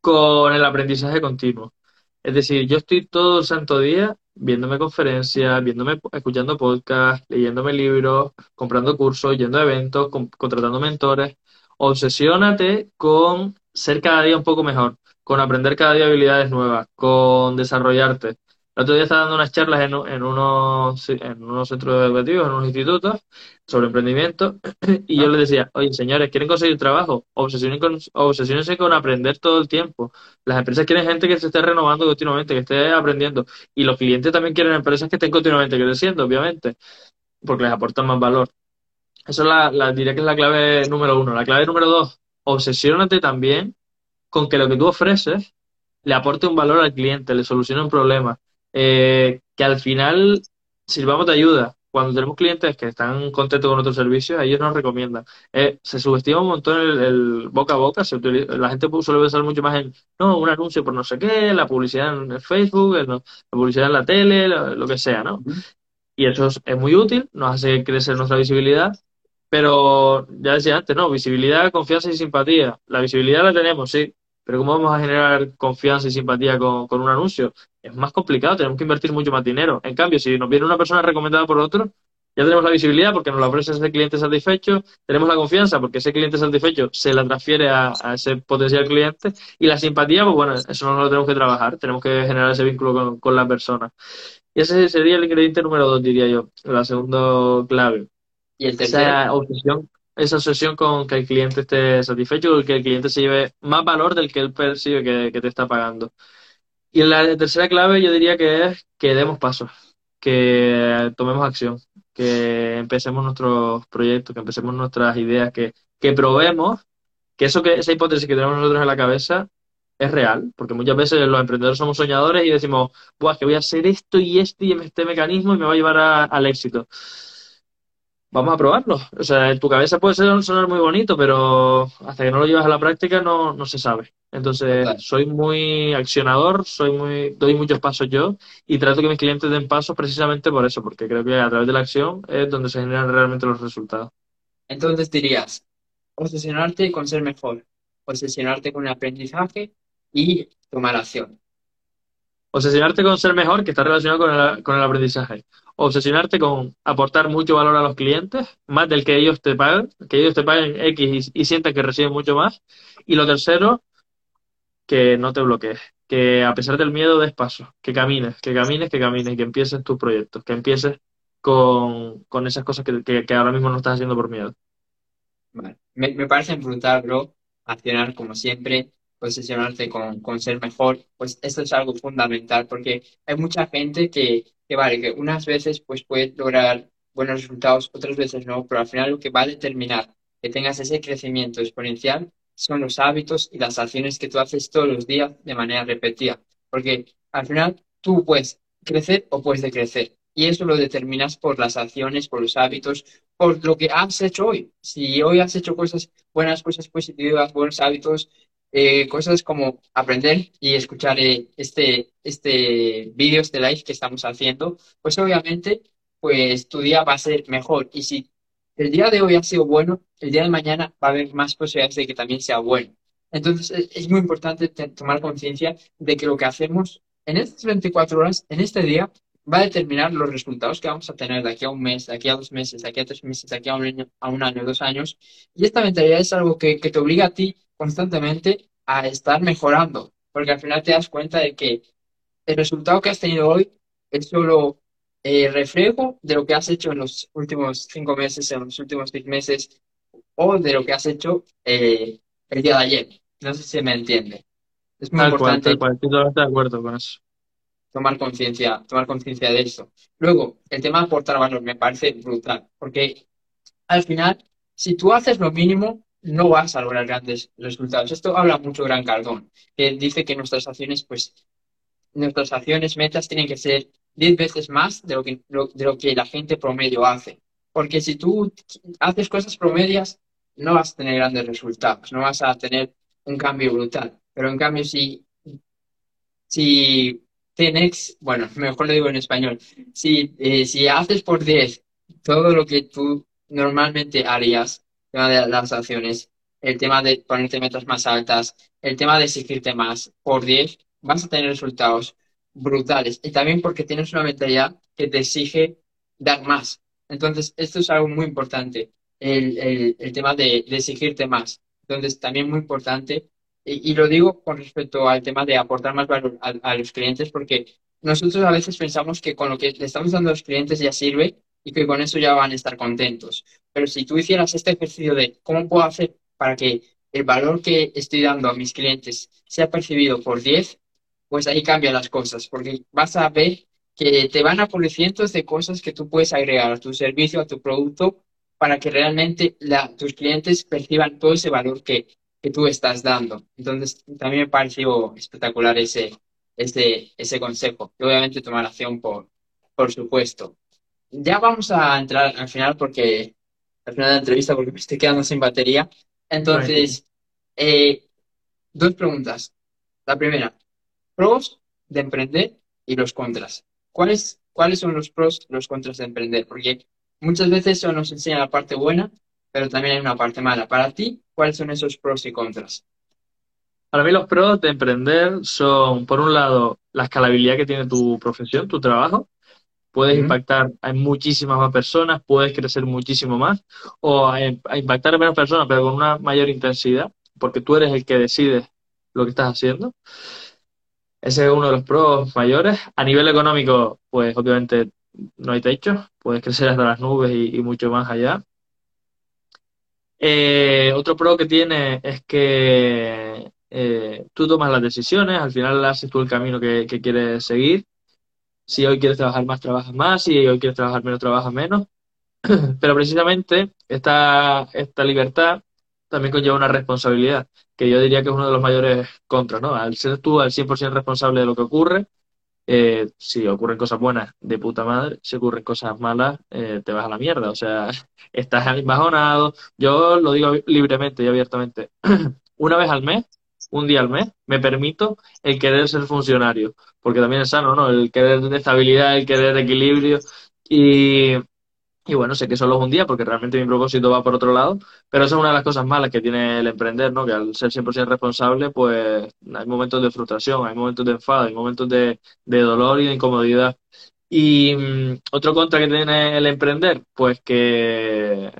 con el aprendizaje continuo. Es decir, yo estoy todo el santo día viéndome conferencias, viéndome, escuchando podcasts, leyéndome libros, comprando cursos, yendo a eventos, contratando mentores. Obsesiónate con ser cada día un poco mejor con aprender cada día habilidades nuevas, con desarrollarte. El otro día estaba dando unas charlas en, en, unos, en unos centros educativos, en unos institutos, sobre emprendimiento, (clears throat) y yo les decía, oye, señores, ¿quieren conseguir trabajo? Obsesionense con, con aprender todo el tiempo. Las empresas quieren gente que se esté renovando continuamente, que esté aprendiendo, y los clientes también quieren empresas que estén continuamente creciendo, obviamente, porque les aportan más valor. Eso es la, la, diría que es la clave número uno. La clave número dos, obsesiónate también con que lo que tú ofreces le aporte un valor al cliente, le solucione un problema, eh, que al final sirvamos de ayuda. Cuando tenemos clientes que están contentos con nuestros servicios, ellos nos recomiendan. Eh, se subestima un montón el, boca a boca, se la gente suele pensar mucho más en, no, un anuncio por no sé qué, la publicidad en Facebook, la publicidad en la tele, lo, que sea, ¿no? Y eso es, es muy útil, nos hace crecer nuestra visibilidad, pero ya decía antes, no, visibilidad, confianza y simpatía. La visibilidad la tenemos, sí, pero ¿cómo vamos a generar confianza y simpatía con, con, un anuncio? Es más complicado, tenemos que invertir mucho más dinero. En cambio, si nos viene una persona recomendada por otro, ya tenemos la visibilidad porque nos la ofrece ese cliente satisfecho, tenemos la confianza porque ese cliente satisfecho se la transfiere a, ese potencial cliente y la simpatía, pues bueno, eso no lo tenemos que trabajar, tenemos que generar ese vínculo con, con la persona. Y ese sería el ingrediente número dos, diría yo, la segunda clave. Y el tercero. Esa obsesión esa obsesión con que el cliente esté satisfecho, que el cliente se lleve más valor del que él percibe que, te está pagando. Y la tercera clave yo diría que es que demos pasos, que tomemos acción, que empecemos nuestros proyectos, que empecemos nuestras ideas, que, que probemos que eso que esa hipótesis que tenemos nosotros en la cabeza es real, porque muchas veces los emprendedores somos soñadores y decimos, Buah, que voy a hacer esto y esto y este mecanismo y me va a llevar al éxito vamos a probarlo. O sea, en tu cabeza puede ser, sonar muy bonito, pero hasta que no lo llevas a la práctica no, no se sabe. Entonces, soy muy accionador, soy muy, doy muchos pasos yo y trato que mis clientes den pasos precisamente por eso, porque creo que a través de la acción es donde se generan realmente los resultados. Entonces dirías, obsesionarte con ser mejor, obsesionarte con el aprendizaje y tomar acción. Obsesionarte con ser mejor, que está relacionado con el, con el aprendizaje obsesionarte con aportar mucho valor a los clientes, más del que ellos te pagan, que ellos te paguen X y, sientan que reciben mucho más. Y lo tercero, que no te bloquees, que a pesar del miedo des paso, que camines, que camines, que camines, que empieces tus proyectos, que empieces con, esas cosas que, ahora mismo no estás haciendo por miedo. Vale. Me, me parece brutal, bro, accionar como siempre, obsesionarte con, con ser mejor, pues esto es algo fundamental porque hay mucha gente que que vale, que unas veces pues puedes lograr buenos resultados, otras veces no, pero al final lo que va a determinar que tengas ese crecimiento exponencial son los hábitos y las acciones que tú haces todos los días de manera repetida. Porque al final tú puedes crecer o puedes decrecer. Y eso lo determinas por las acciones, por los hábitos, por lo que has hecho hoy. Si hoy has hecho cosas buenas, cosas positivas, buenos hábitos, eh, cosas como aprender y escuchar eh, este, este vídeo, este live que estamos haciendo, pues obviamente pues tu día va a ser mejor. Y si el día de hoy ha sido bueno, el día de mañana va a haber más posibilidades de que también sea bueno. Entonces, es, muy importante te- tomar conciencia de que lo que hacemos en estas 24 horas, en este día, va a determinar los resultados que vamos a tener de aquí a un mes, de aquí a dos meses, de aquí a tres meses, de aquí a un año, a un año, dos años. Y esta mentalidad es algo que, que te obliga a ti constantemente a estar mejorando, porque al final te das cuenta de que el resultado que has tenido hoy es solo eh, reflejo de lo que has hecho en los últimos cinco meses, en los últimos seis meses, o de lo que has hecho eh, el día de ayer. No sé si me entiende. Es muy Tal cual, tal importante cual, de acuerdo con eso. tomar conciencia, tomar conciencia de eso. Luego, el tema de aportar valor me parece brutal, porque al final, si tú haces lo mínimo, no vas a lograr grandes resultados. Esto habla mucho Gran Cardón, que dice que nuestras acciones, pues, nuestras acciones, metas tienen que ser 10 veces más de lo que, de lo que la gente promedio hace. Porque si tú haces cosas promedias, no vas a tener grandes resultados, no vas a tener un cambio brutal. Pero en cambio, si si tienes, bueno, (laughs) mejor lo digo en español, si, eh, si haces por 10 todo lo que tú normalmente harías, tema de las acciones, el tema de ponerte metas más altas, el tema de exigirte más por 10 vas a tener resultados brutales. Y también porque tienes una mentalidad que te exige dar más. Entonces, esto es algo muy importante, el, el, el tema de, exigirte más. Entonces, también muy importante y, lo digo con respecto al tema de aportar más valor a los clientes, porque nosotros a veces pensamos que con lo que le estamos dando a los clientes ya sirve y que con eso ya van a estar contentos. Pero si tú hicieras este ejercicio de cómo puedo hacer para que el valor que estoy dando a mis clientes sea percibido por 10, pues ahí cambian las cosas, porque vas a ver que te van a poner cientos de cosas que tú puedes agregar a tu servicio, a tu producto, para que realmente tus clientes perciban todo ese valor que que tú estás dando. Entonces, también me pareció espectacular ese, ese, ese consejo. Y obviamente tomar acción por, por supuesto. Ya vamos a entrar al final porque al final de la entrevista porque me estoy quedando sin batería. Entonces, eh, dos preguntas. La primera, pros de emprender y los contras. ¿Cuáles, cuáles son los pros y los contras de emprender? Porque muchas veces eso nos enseña la parte buena, pero también hay una parte mala. Para ti, ¿cuáles son esos pros y contras? Para mí los pros de emprender son, por un lado, la escalabilidad que tiene tu profesión, tu trabajo. Puedes impactar a muchísimas más personas, puedes crecer muchísimo más, o a, a impactar a menos personas, pero con una mayor intensidad, porque tú eres el que decides lo que estás haciendo. Ese es uno de los pros mayores. A nivel económico, pues obviamente no hay techo, puedes crecer hasta las nubes y, y mucho más allá. Eh, otro pro que tiene es que eh, tú tomas las decisiones, al final haces tú el camino que, que quieres seguir. Si hoy quieres trabajar más, trabajas más, si hoy quieres trabajar menos, trabajas menos. (clears throat) Pero precisamente esta, esta libertad también conlleva una responsabilidad, que yo diría que es uno de los mayores contras, ¿no? Al ser tú al 100% responsable de lo que ocurre, eh, si ocurren cosas buenas, de puta madre, si ocurren cosas malas, eh, te vas a la mierda, o sea, (laughs) estás embajonado. Yo lo digo libremente y abiertamente. (clears throat) Una vez al mes, un día al mes, me permito el querer ser funcionario, porque también es sano, ¿no? El querer estabilidad, el querer equilibrio. Y, y bueno, sé que solo es un día porque realmente mi propósito va por otro lado, pero esa es una de las cosas malas que tiene el emprender, ¿no? Que al ser 100% responsable, pues hay momentos de frustración, hay momentos de enfado, hay momentos de, de dolor y de incomodidad. Y mm, otro contra que tiene el emprender, pues que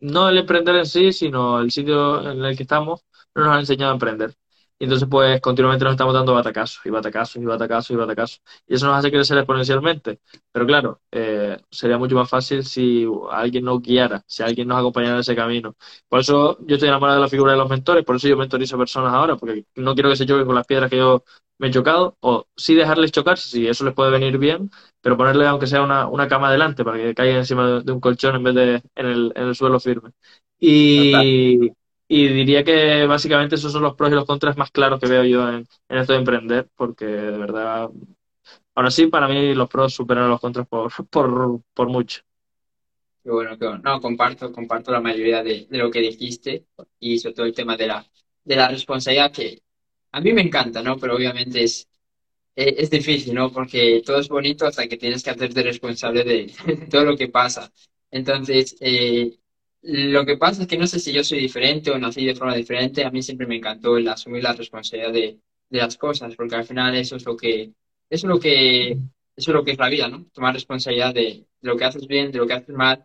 no el emprender en sí, sino el sitio en el que estamos, no nos han enseñado a emprender. Y entonces, pues, continuamente nos estamos dando batacazos, y batacazos, y batacazos, y batacazos. Y eso nos hace crecer exponencialmente. Pero claro, eh, sería mucho más fácil si alguien nos guiara, si alguien nos acompañara en ese camino. Por eso yo estoy enamorado de la figura de los mentores, por eso yo mentorizo a personas ahora, porque no quiero que se choquen con las piedras que yo me he chocado, o sí dejarles chocarse, si eso les puede venir bien, pero ponerle aunque sea una, una cama adelante para que caigan encima de, un colchón en vez de en el, en el suelo firme. Total. Y, diría que básicamente esos son los pros y los contras más claros que veo yo en, esto de emprender, porque de verdad, aún así para mí los pros superan los contras (laughs) por, por, mucho. Qué bueno, qué bueno. No, comparto, comparto la mayoría de, de lo que dijiste y sobre todo el tema de la, de la responsabilidad que a mí me encanta, ¿no? Pero obviamente es, eh, es difícil, ¿no? Porque todo es bonito hasta que tienes que hacerte responsable de (laughs) todo lo que pasa. Entonces, eh, lo que pasa es que no sé si yo soy diferente o nací de forma diferente. A mí siempre me encantó el asumir la responsabilidad de, las cosas, porque al final eso es lo que, eso es lo que, eso es lo que es la vida, ¿no? Tomar responsabilidad de, lo que haces bien, de lo que haces mal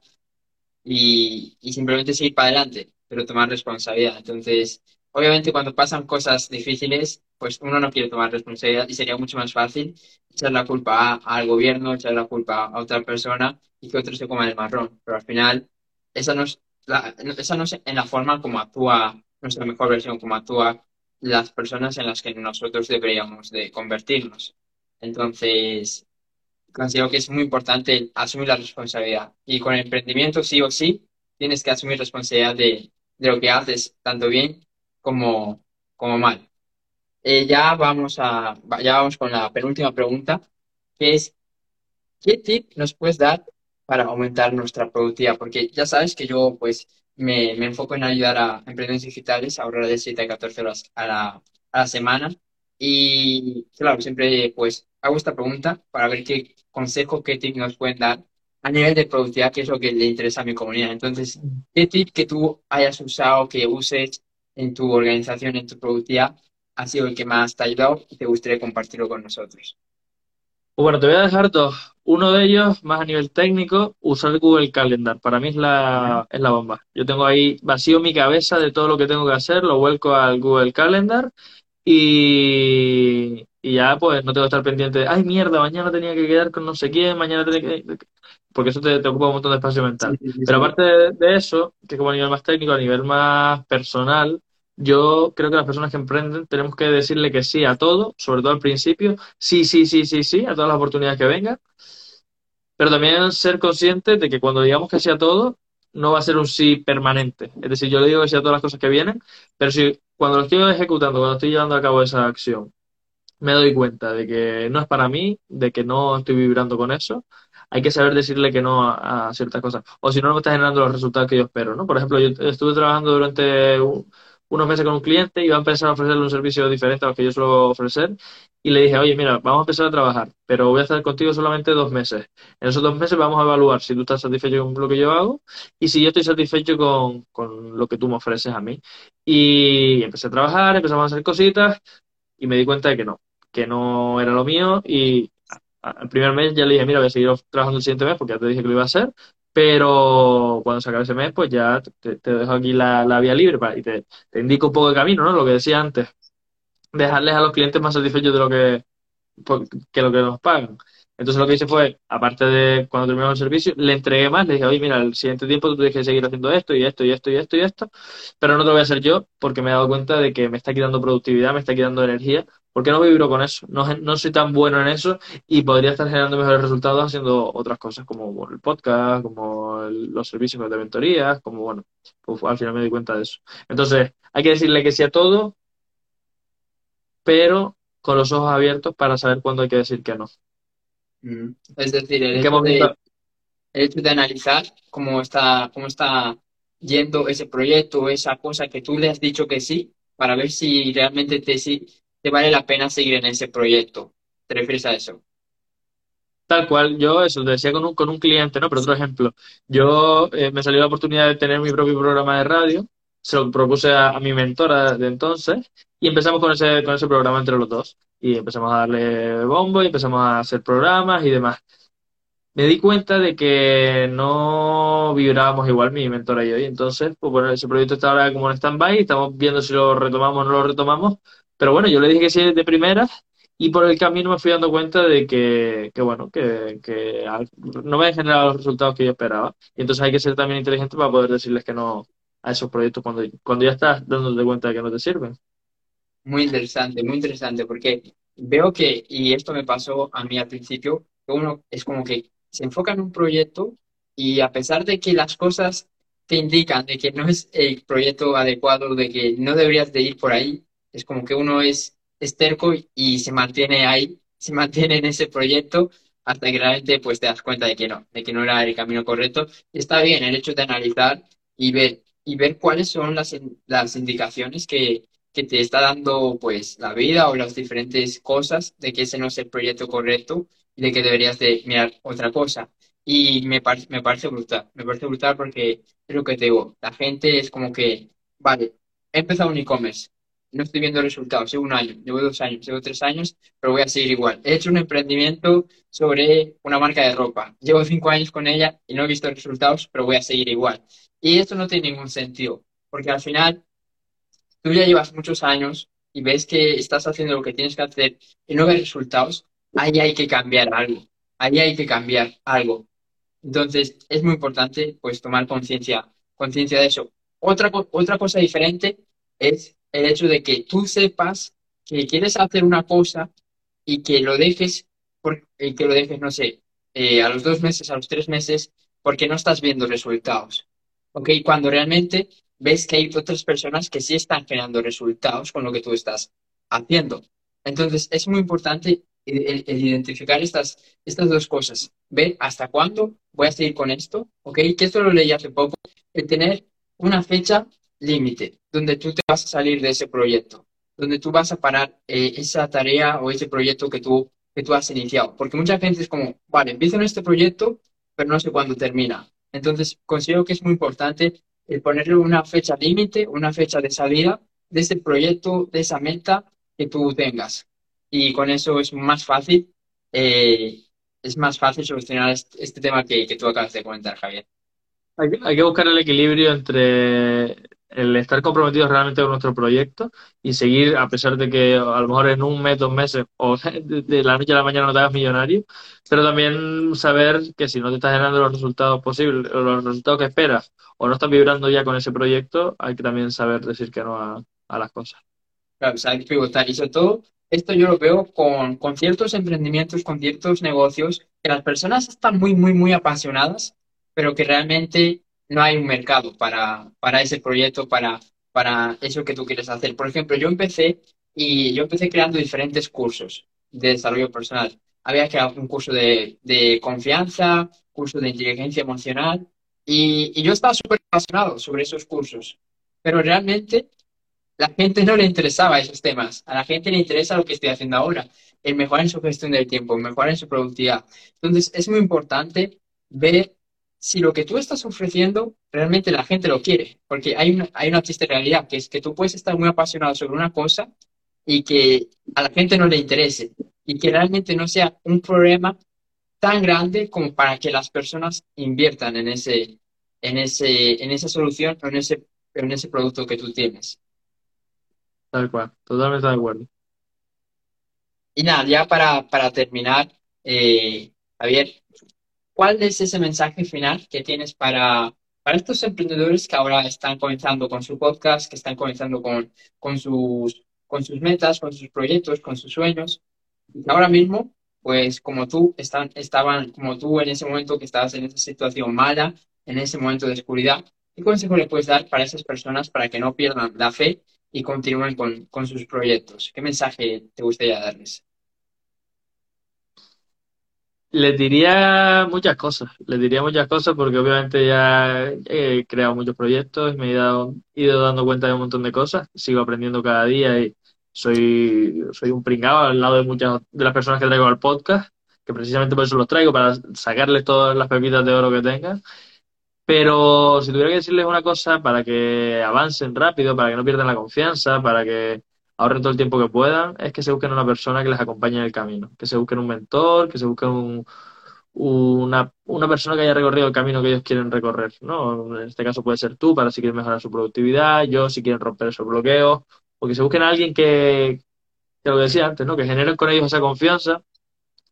y, y simplemente seguir para adelante, pero tomar responsabilidad. Entonces, obviamente cuando pasan cosas difíciles, pues uno no quiere tomar responsabilidad y sería mucho más fácil echar la culpa a- al gobierno, echar la culpa a otra persona y que otro se coma el marrón. Pero al final, esa no es la, esa no es en la forma como actúa nuestra mejor versión, como actúa las personas en las que nosotros deberíamos de convertirnos. Entonces, considero que es muy importante asumir la responsabilidad. Y con el emprendimiento, sí o sí, tienes que asumir responsabilidad de, de lo que haces, tanto bien como, como mal. Eh, ya vamos a, ya vamos con la penúltima pregunta, que es, ¿qué tip nos puedes dar para aumentar nuestra productividad? Porque ya sabes que yo, pues, me, me enfoco en ayudar a emprendedores digitales a ahorrar de 7 a 14 horas a la, a la semana. Y, claro, siempre, pues, hago esta pregunta para ver qué consejo, qué tip nos pueden dar a nivel de productividad, que es lo que le interesa a mi comunidad. Entonces, ¿qué tip que tú hayas usado, que uses en tu organización, en tu productividad, ha sido el que más te ha ayudado y te gustaría compartirlo con nosotros? Bueno, te voy a dejar dos. Uno de ellos, más a nivel técnico, usar Google Calendar. Para mí es la, es la bomba. Yo tengo ahí vacío mi cabeza de todo lo que tengo que hacer, lo vuelco al Google Calendar y, y ya pues no tengo que estar pendiente de, ay mierda, mañana tenía que quedar con no sé quién, mañana tenía que... Porque eso te, te ocupa un montón de espacio mental. sí, sí, Pero aparte de, de eso, que como a nivel más técnico, a nivel más personal, yo creo que las personas que emprenden tenemos que decirle que sí a todo, sobre todo al principio, sí, sí, sí, sí, sí, a todas las oportunidades que vengan, pero también ser conscientes de que cuando digamos que sí a todo, no va a ser un sí permanente. Es decir, yo le digo que sí a todas las cosas que vienen, pero si cuando lo estoy ejecutando, cuando estoy llevando a cabo esa acción, me doy cuenta de que no es para mí, de que no estoy vibrando con eso, hay que saber decirle que no a, a ciertas cosas. O si no, no me está generando los resultados que yo espero, ¿no? Por ejemplo, yo estuve trabajando durante u- unos meses con un cliente y iba a empezar a ofrecerle un servicio diferente a lo que yo suelo ofrecer. Y le dije, oye, mira, vamos a empezar a trabajar, pero voy a estar contigo solamente dos meses. En esos dos meses vamos a evaluar si tú estás satisfecho con lo que yo hago y si yo estoy satisfecho con, con lo que tú me ofreces a mí. Y empecé a trabajar, empezamos a hacer cositas y me di cuenta de que no, que no era lo mío y al primer mes ya le dije, mira, voy a seguir trabajando el siguiente mes porque ya te dije que lo iba a hacer, pero cuando se acabe ese mes, pues ya te, dejo aquí la, la vía libre para, y te, te indico un poco de camino, ¿no? Lo que decía antes, dejarles a los clientes más satisfechos de lo que, que lo que nos pagan. Entonces lo que hice fue, aparte de cuando terminamos el servicio, le entregué más, le dije, oye, mira, el siguiente tiempo tú tienes que seguir haciendo esto y esto y esto y esto y esto, pero no te lo voy a hacer yo porque me he dado cuenta de que me está quitando productividad, me está quitando energía, porque no vibro con eso, no, no soy tan bueno en eso y podría estar generando mejores resultados haciendo otras cosas como el podcast, como los servicios de mentorías, como bueno, pues al final me di cuenta de eso. Entonces, hay que decirle que sí a todo, pero con los ojos abiertos para saber cuándo hay que decir que no. Mm. Es decir, el ¿En qué hecho de, el hecho de analizar cómo está, cómo está yendo ese proyecto esa cosa que tú le has dicho que sí, para ver si realmente te, si, te vale la pena seguir en ese proyecto. ¿Te refieres a eso? Tal cual, yo eso, lo decía con un, con un cliente, ¿no? Pero otro ejemplo, yo eh, me salió la oportunidad de tener mi propio programa de radio, se lo propuse a, a mi mentora de entonces y empezamos con ese, con ese programa entre los dos. Y empezamos a darle bombo y empezamos a hacer programas y demás. Me di cuenta de que no vibrábamos igual mi mentora y yo. Y entonces, pues bueno, ese proyecto está ahora como en stand-by, estamos viendo si lo retomamos o no lo retomamos. Pero bueno, yo le dije que sí de primeras y por el camino me fui dando cuenta de que, que bueno, que, que no me han generado los resultados que yo esperaba. Y entonces hay que ser también inteligente para poder decirles que no a esos proyectos cuando, cuando ya estás dándote cuenta de que no te sirven. Muy interesante, muy interesante, porque veo que, y esto me pasó a mí al principio, uno es como que se enfoca en un proyecto y a pesar de que las cosas te indican de que no es el proyecto adecuado, de que no deberías de ir por ahí, es como que uno es, es terco y se mantiene ahí, se mantiene en ese proyecto hasta que realmente pues te das cuenta de que no, de que no era el camino correcto. Está bien el hecho de analizar y ver, y ver cuáles son las, las indicaciones que que te está dando pues la vida o las diferentes cosas de que ese no es el proyecto correcto y de que deberías de mirar otra cosa. Y me, par- me parece brutal, me parece brutal porque es lo que te digo, la gente es como que, vale, he empezado un e-commerce, no estoy viendo resultados, llevo un año, llevo dos años, llevo tres años, pero voy a seguir igual. He hecho un emprendimiento sobre una marca de ropa, llevo cinco años con ella y no he visto resultados, pero voy a seguir igual. Y esto no tiene ningún sentido, porque al final tú ya llevas muchos años y ves que estás haciendo lo que tienes que hacer y no ves resultados, ahí hay que cambiar algo, ahí hay que cambiar algo. Entonces, es muy importante pues tomar conciencia, conciencia de eso. Otra, otra cosa diferente es el hecho de que tú sepas que quieres hacer una cosa y que lo dejes, por, y que lo dejes, no sé, eh, a los dos meses, a los tres meses, porque no estás viendo resultados. ¿Ok? Cuando realmente ves que hay otras personas que sí están generando resultados con lo que tú estás haciendo. Entonces, es muy importante el, el- el identificar estas, estas dos cosas. Ver hasta cuándo voy a seguir con esto, ¿ok? Que esto lo leí hace poco. El tener una fecha límite donde tú te vas a salir de ese proyecto, donde tú vas a parar eh, esa tarea o ese proyecto que tú, que tú has iniciado. Porque mucha gente es como, vale, empiezo en este proyecto, pero no sé cuándo termina. Entonces, considero que es muy importante el ponerle una fecha límite, una fecha de salida de ese proyecto, de esa meta que tú tengas. Y con eso es más fácil, eh, es más fácil solucionar este, tema que, que tú acabas de comentar, Javier. Hay que buscar el equilibrio entre el estar comprometidos realmente con nuestro proyecto y seguir, a pesar de que a lo mejor en un mes, dos meses o (laughs) de, la noche a la mañana no te hagas millonario, pero también saber que si no te estás generando los resultados posibles, los resultados que esperas, o no estás vibrando ya con ese proyecto, hay que también saber decir que no a, a las cosas. Claro, o hay que pivotar. Y sobre todo, esto yo lo veo con, con ciertos emprendimientos, con ciertos negocios, que las personas están muy, muy, muy apasionadas, pero que realmente no hay un mercado para, para ese proyecto, para, para eso que tú quieres hacer. Por ejemplo, yo empecé y yo empecé creando diferentes cursos de desarrollo personal. Había creado un curso de, de confianza, curso de inteligencia emocional, y, y yo estaba súper apasionado sobre esos cursos, pero realmente la gente no le interesaba esos temas. A la gente le interesa lo que estoy haciendo ahora, el mejorar en su gestión del tiempo, mejorar en su productividad. Entonces, es muy importante ver si lo que tú estás ofreciendo realmente la gente lo quiere, porque hay una, hay una triste realidad, que es que tú puedes estar muy apasionado sobre una cosa y que a la gente no le interese y que realmente no sea un problema tan grande como para que las personas inviertan en ese, en ese, en esa solución o en ese, en ese producto que tú tienes. Tal cual, totalmente de acuerdo. Y nada, ya para, para terminar, eh, Javier, ¿cuál es ese mensaje final que tienes para, para estos emprendedores que ahora están comenzando con su podcast, que están comenzando con, con sus, con sus metas, con sus proyectos, con sus sueños? Ahora mismo, pues como tú, están, estaban, como tú en ese momento que estabas en esa situación mala, en ese momento de oscuridad, ¿qué consejo le puedes dar para esas personas para que no pierdan la fe y continúen con, con sus proyectos? ¿Qué mensaje te gustaría darles? Les diría muchas cosas, les diría muchas cosas porque obviamente ya he creado muchos proyectos, me he dado- ido dando cuenta de un montón de cosas, sigo aprendiendo cada día y soy, soy un pringado al lado de muchas de las personas que traigo al podcast, que precisamente por eso los traigo, para sacarles todas las pepitas de oro que tengan. Pero si tuviera que decirles una cosa para que avancen rápido, para que no pierdan la confianza, para que ahorren todo el tiempo que puedan, es que se busquen una persona que les acompañe en el camino, que se busquen un mentor, que se busquen un- una, una persona que haya recorrido el camino que ellos quieren recorrer, ¿no? En este caso puede ser tú para si quieren mejorar su productividad, yo si quieren romper esos bloqueos, o que se busquen a alguien que, que lo que decía antes, ¿no? Que generen con ellos esa confianza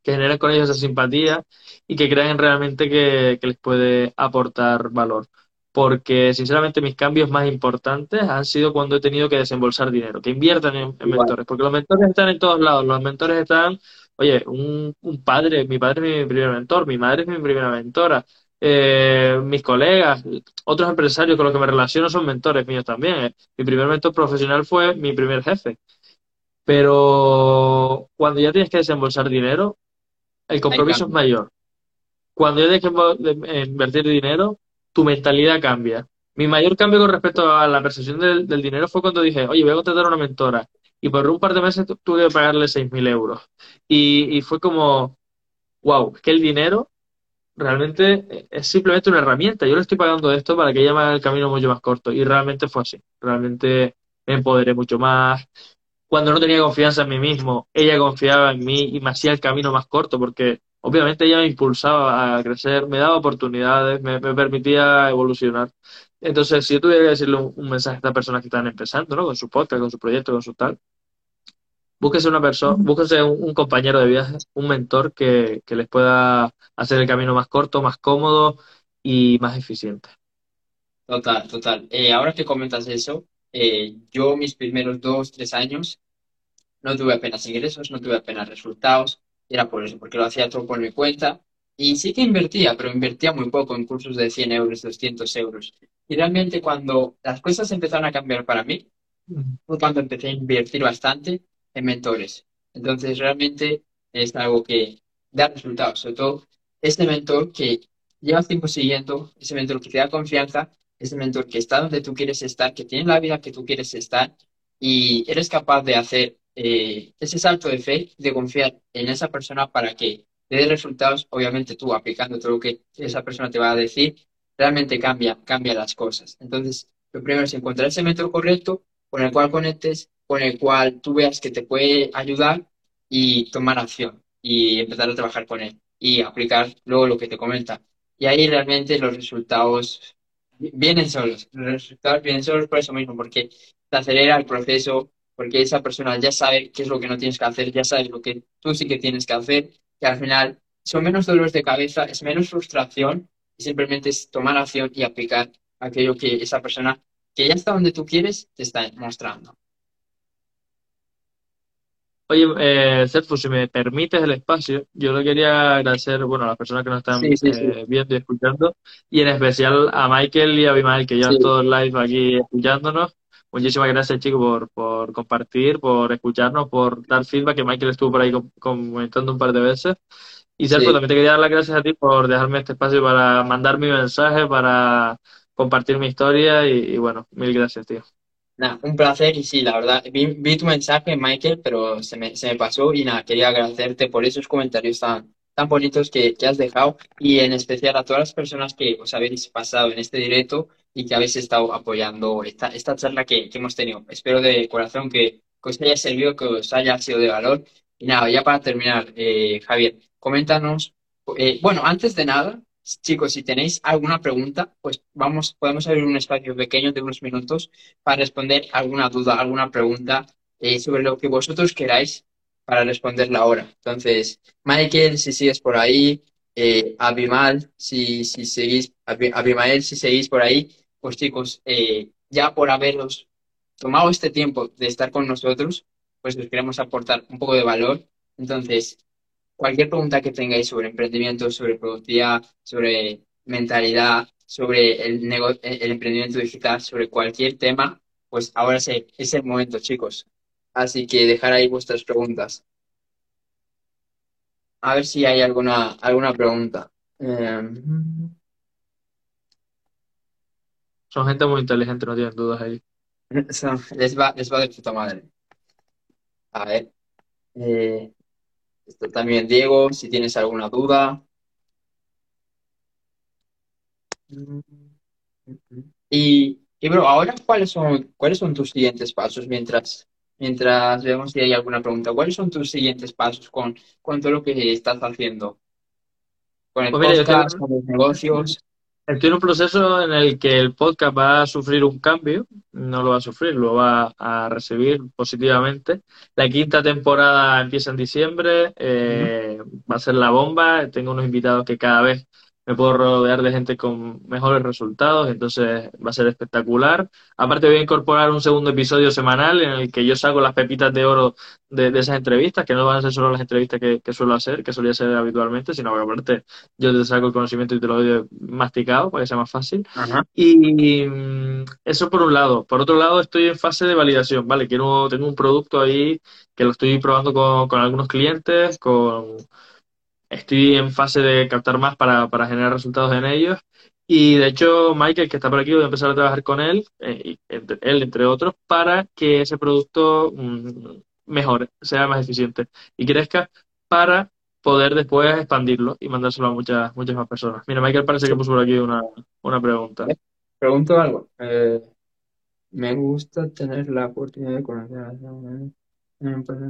que generen con ellos esa simpatía y que crean realmente que, que les puede aportar valor. Porque sinceramente mis cambios más importantes han sido cuando he tenido que desembolsar dinero, que inviertan en, mentores, porque los mentores están en todos lados, los mentores están, oye, un, un padre, mi padre es mi primer mentor, mi madre es mi primera mentora, eh, mis colegas, otros empresarios con los que me relaciono son mentores míos también. eh. Mi primer mentor profesional fue mi primer jefe. Pero cuando ya tienes que desembolsar dinero, el compromiso es mayor. Cuando ya dejes de invertir dinero, tu mentalidad cambia. Mi mayor cambio con respecto a la percepción del, dinero fue cuando dije, oye, voy a contratar a una mentora. Y por un par de meses tu- tuve que pagarle 6.000 euros. Y, fue como, wow, que el dinero realmente es simplemente una herramienta. Yo le estoy pagando esto para que ella me haga el camino mucho más corto. Y realmente fue así. Realmente me empoderé mucho más. Cuando no tenía confianza en mí mismo, ella confiaba en mí y me hacía el camino más corto porque obviamente ella me impulsaba a crecer, me daba oportunidades, me, me permitía evolucionar. Entonces, si yo tuviera que decirle un, un mensaje a estas personas que están empezando, ¿no? Con su podcast, con su proyecto, con su tal, Búsquese una persona, búsquese un, un compañero de viaje, un mentor que, que les pueda hacer el camino más corto, más cómodo y más eficiente. Total, total. Eh, ahora que comentas eso, eh, yo mis primeros dos, tres años no tuve apenas ingresos, no tuve apenas resultados, era por eso, porque lo hacía todo por mi cuenta. Y sí que invertía, pero invertía muy poco en cursos de 100 euros, 200 euros. Y realmente cuando las cosas empezaron a cambiar para mí, fue cuando empecé a invertir bastante en mentores. Entonces, realmente es algo que da resultados, sobre todo este mentor que llevas tiempo siguiendo, ese mentor que te da confianza, ese mentor que está donde tú quieres estar, que tiene la vida que tú quieres estar y eres capaz de hacer eh, ese salto de fe, de confiar en esa persona para que te dé resultados, obviamente tú aplicando todo lo que esa persona te va a decir, realmente cambia, cambia las cosas. Entonces, lo primero es encontrar ese mentor correcto con el cual conectes con el cual tú veas que te puede ayudar y tomar acción y empezar a trabajar con él y aplicar luego lo que te comenta. Y ahí realmente los resultados vienen solos, los resultados vienen solos por eso mismo, porque te acelera el proceso, porque esa persona ya sabe qué es lo que no tienes que hacer, ya sabes lo que tú sí que tienes que hacer, que al final son menos dolores de cabeza, es menos frustración y simplemente es tomar acción y aplicar aquello que esa persona que ya está donde tú quieres te está mostrando. Oye, eh, Cerfu, si me permites el espacio, yo le quería agradecer, bueno, a las personas que nos están Sí, sí, sí. eh, viendo y escuchando, y en especial a Michael y a Abimael, que llevan Sí, todos live aquí escuchándonos. Muchísimas gracias, chicos, por, por compartir, por escucharnos, por dar feedback, que Michael estuvo por ahí com- comentando un par de veces. Y Cerfu, sí. también te quería dar las gracias a ti por dejarme este espacio para mandar mi mensaje, para compartir mi historia, y, y bueno, mil gracias, tío. Nada, un placer y sí, la verdad, vi, vi tu mensaje, Michael, pero se me, se me pasó y nada, quería agradecerte por esos comentarios tan, tan bonitos que, que has dejado y en especial a todas las personas que os habéis pasado en este directo y que habéis estado apoyando esta, esta charla que, que hemos tenido. Espero de corazón que, que os haya servido, que os haya sido de valor. Y nada, ya para terminar, eh, Javier, coméntanos, eh, bueno, antes de nada, chicos, si tenéis alguna pregunta, pues vamos, podemos abrir un espacio pequeño de unos minutos para responder alguna duda, alguna pregunta eh, sobre lo que vosotros queráis para responderla ahora. Entonces, Michael, si sigues por ahí, eh, Abimal, si, si seguís, Abi- Abimael, si seguís por ahí, pues chicos, eh, ya por haberos tomado este tiempo de estar con nosotros, pues os queremos aportar un poco de valor. Entonces, cualquier pregunta que tengáis sobre emprendimiento, sobre productividad, sobre mentalidad, sobre el, nego- el emprendimiento digital, sobre cualquier tema, pues ahora sí, es el momento, chicos. Así que dejar ahí vuestras preguntas. A ver si hay alguna, alguna pregunta. Eh, Son gente muy inteligente, no tienen dudas ahí. (laughs) les va, les va de puta madre. A ver. eh, esto también, Diego, si tienes alguna duda. Y, y bro, ahora cuáles son, cuáles son tus siguientes pasos mientras, mientras vemos si hay alguna pregunta. ¿Cuáles son tus siguientes pasos con, con todo lo que estás haciendo? Con el Pues mira, estoy, con los negocios. Estoy en un proceso en el que el podcast va a sufrir un cambio, no lo va a sufrir, lo va a recibir positivamente. La quinta temporada empieza en diciembre, eh, va a ser la bomba, tengo unos invitados que cada vez me puedo rodear de gente con mejores resultados, entonces va a ser espectacular. Aparte voy a incorporar un segundo episodio semanal en el que yo saco las pepitas de oro de, de esas entrevistas, que no van a ser solo las entrevistas que, que suelo hacer, que solía hacer habitualmente, sino que aparte yo te saco el conocimiento y te lo doy masticado para que sea más fácil. Ajá. Y mm, eso por un lado. Por otro lado, estoy en fase de validación, ¿vale? Quiero, tengo un producto ahí que lo estoy probando con, con algunos clientes, con, estoy en fase de captar más para, para generar resultados en ellos. Y de hecho, Michael, que está por aquí, voy a empezar a trabajar con él, eh, entre- él entre otros, para que ese producto mm, mejore, sea más eficiente y crezca para poder después expandirlo y mandárselo a muchas, muchas más personas. Mira, Michael parece que puso por aquí una, una pregunta. Pregunto algo. Eh, me gusta tener la oportunidad de conocer a una empresa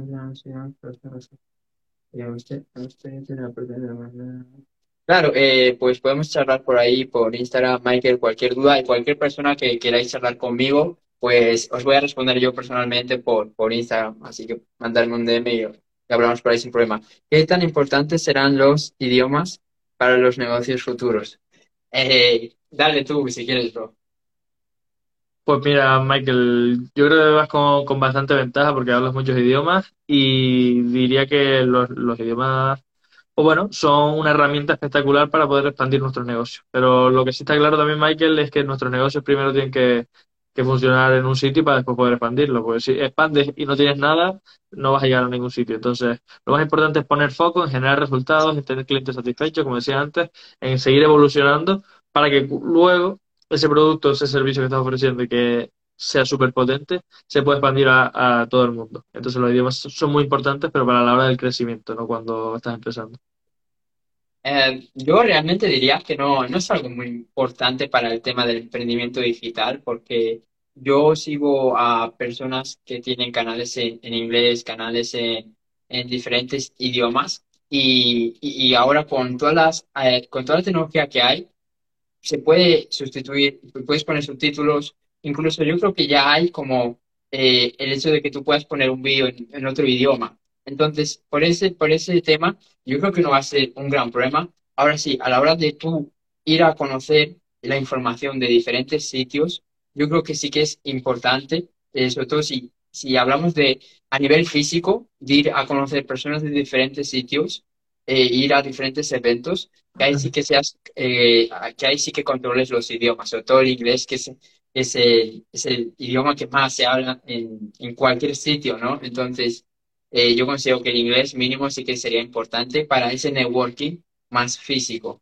Claro, eh, pues podemos charlar por ahí, por Instagram, Michael, cualquier duda y cualquier persona que queráis charlar conmigo, pues os voy a responder yo personalmente por, por Instagram, así que mandarme un DM y, hablamos por ahí sin problema. ¿Qué tan importantes serán los idiomas para los negocios futuros? Eh, dale tú, si quieres, bro. Pues mira, Michael, yo creo que vas con, bastante ventaja porque hablas muchos idiomas y diría que los, idiomas pues bueno, son una herramienta espectacular para poder expandir nuestros negocios. Pero lo que sí está claro también, Michael, es que nuestros negocios primero tienen que, funcionar en un sitio para después poder expandirlo. Porque si expandes y no tienes nada, no vas a llegar a ningún sitio. Entonces, lo más importante es poner foco en generar resultados, en tener clientes satisfechos, como decía antes, en seguir evolucionando para que luego ese producto, ese servicio que estás ofreciendo y que sea súper potente, se puede expandir a, todo el mundo. Entonces los idiomas son muy importantes, pero para la hora del crecimiento, no cuando estás empezando. Eh, yo realmente diría que no, no es algo muy importante para el tema del emprendimiento digital, porque yo sigo a personas que tienen canales en, inglés, canales en, diferentes idiomas, y, ahora con todas las, eh, con toda la tecnología que hay, se puede sustituir, puedes poner subtítulos, Incluso yo creo que ya hay como eh, el hecho de que tú puedas poner un vídeo en, otro idioma. Entonces, por ese, por ese tema, yo creo que no va a ser un gran problema. Ahora sí, a la hora de tú ir a conocer la información de diferentes sitios, yo creo que sí que es importante, eh, sobre todo si, si hablamos de a nivel físico, de ir a conocer personas de diferentes sitios, eh, ir a diferentes eventos, que ahí sí que seas, que ahí sí que controles los idiomas, sobre todo el inglés, que es es el, es el idioma que más se habla en, en cualquier sitio, ¿no? Entonces, eh, yo considero que el inglés mínimo sí que sería importante para ese networking más físico.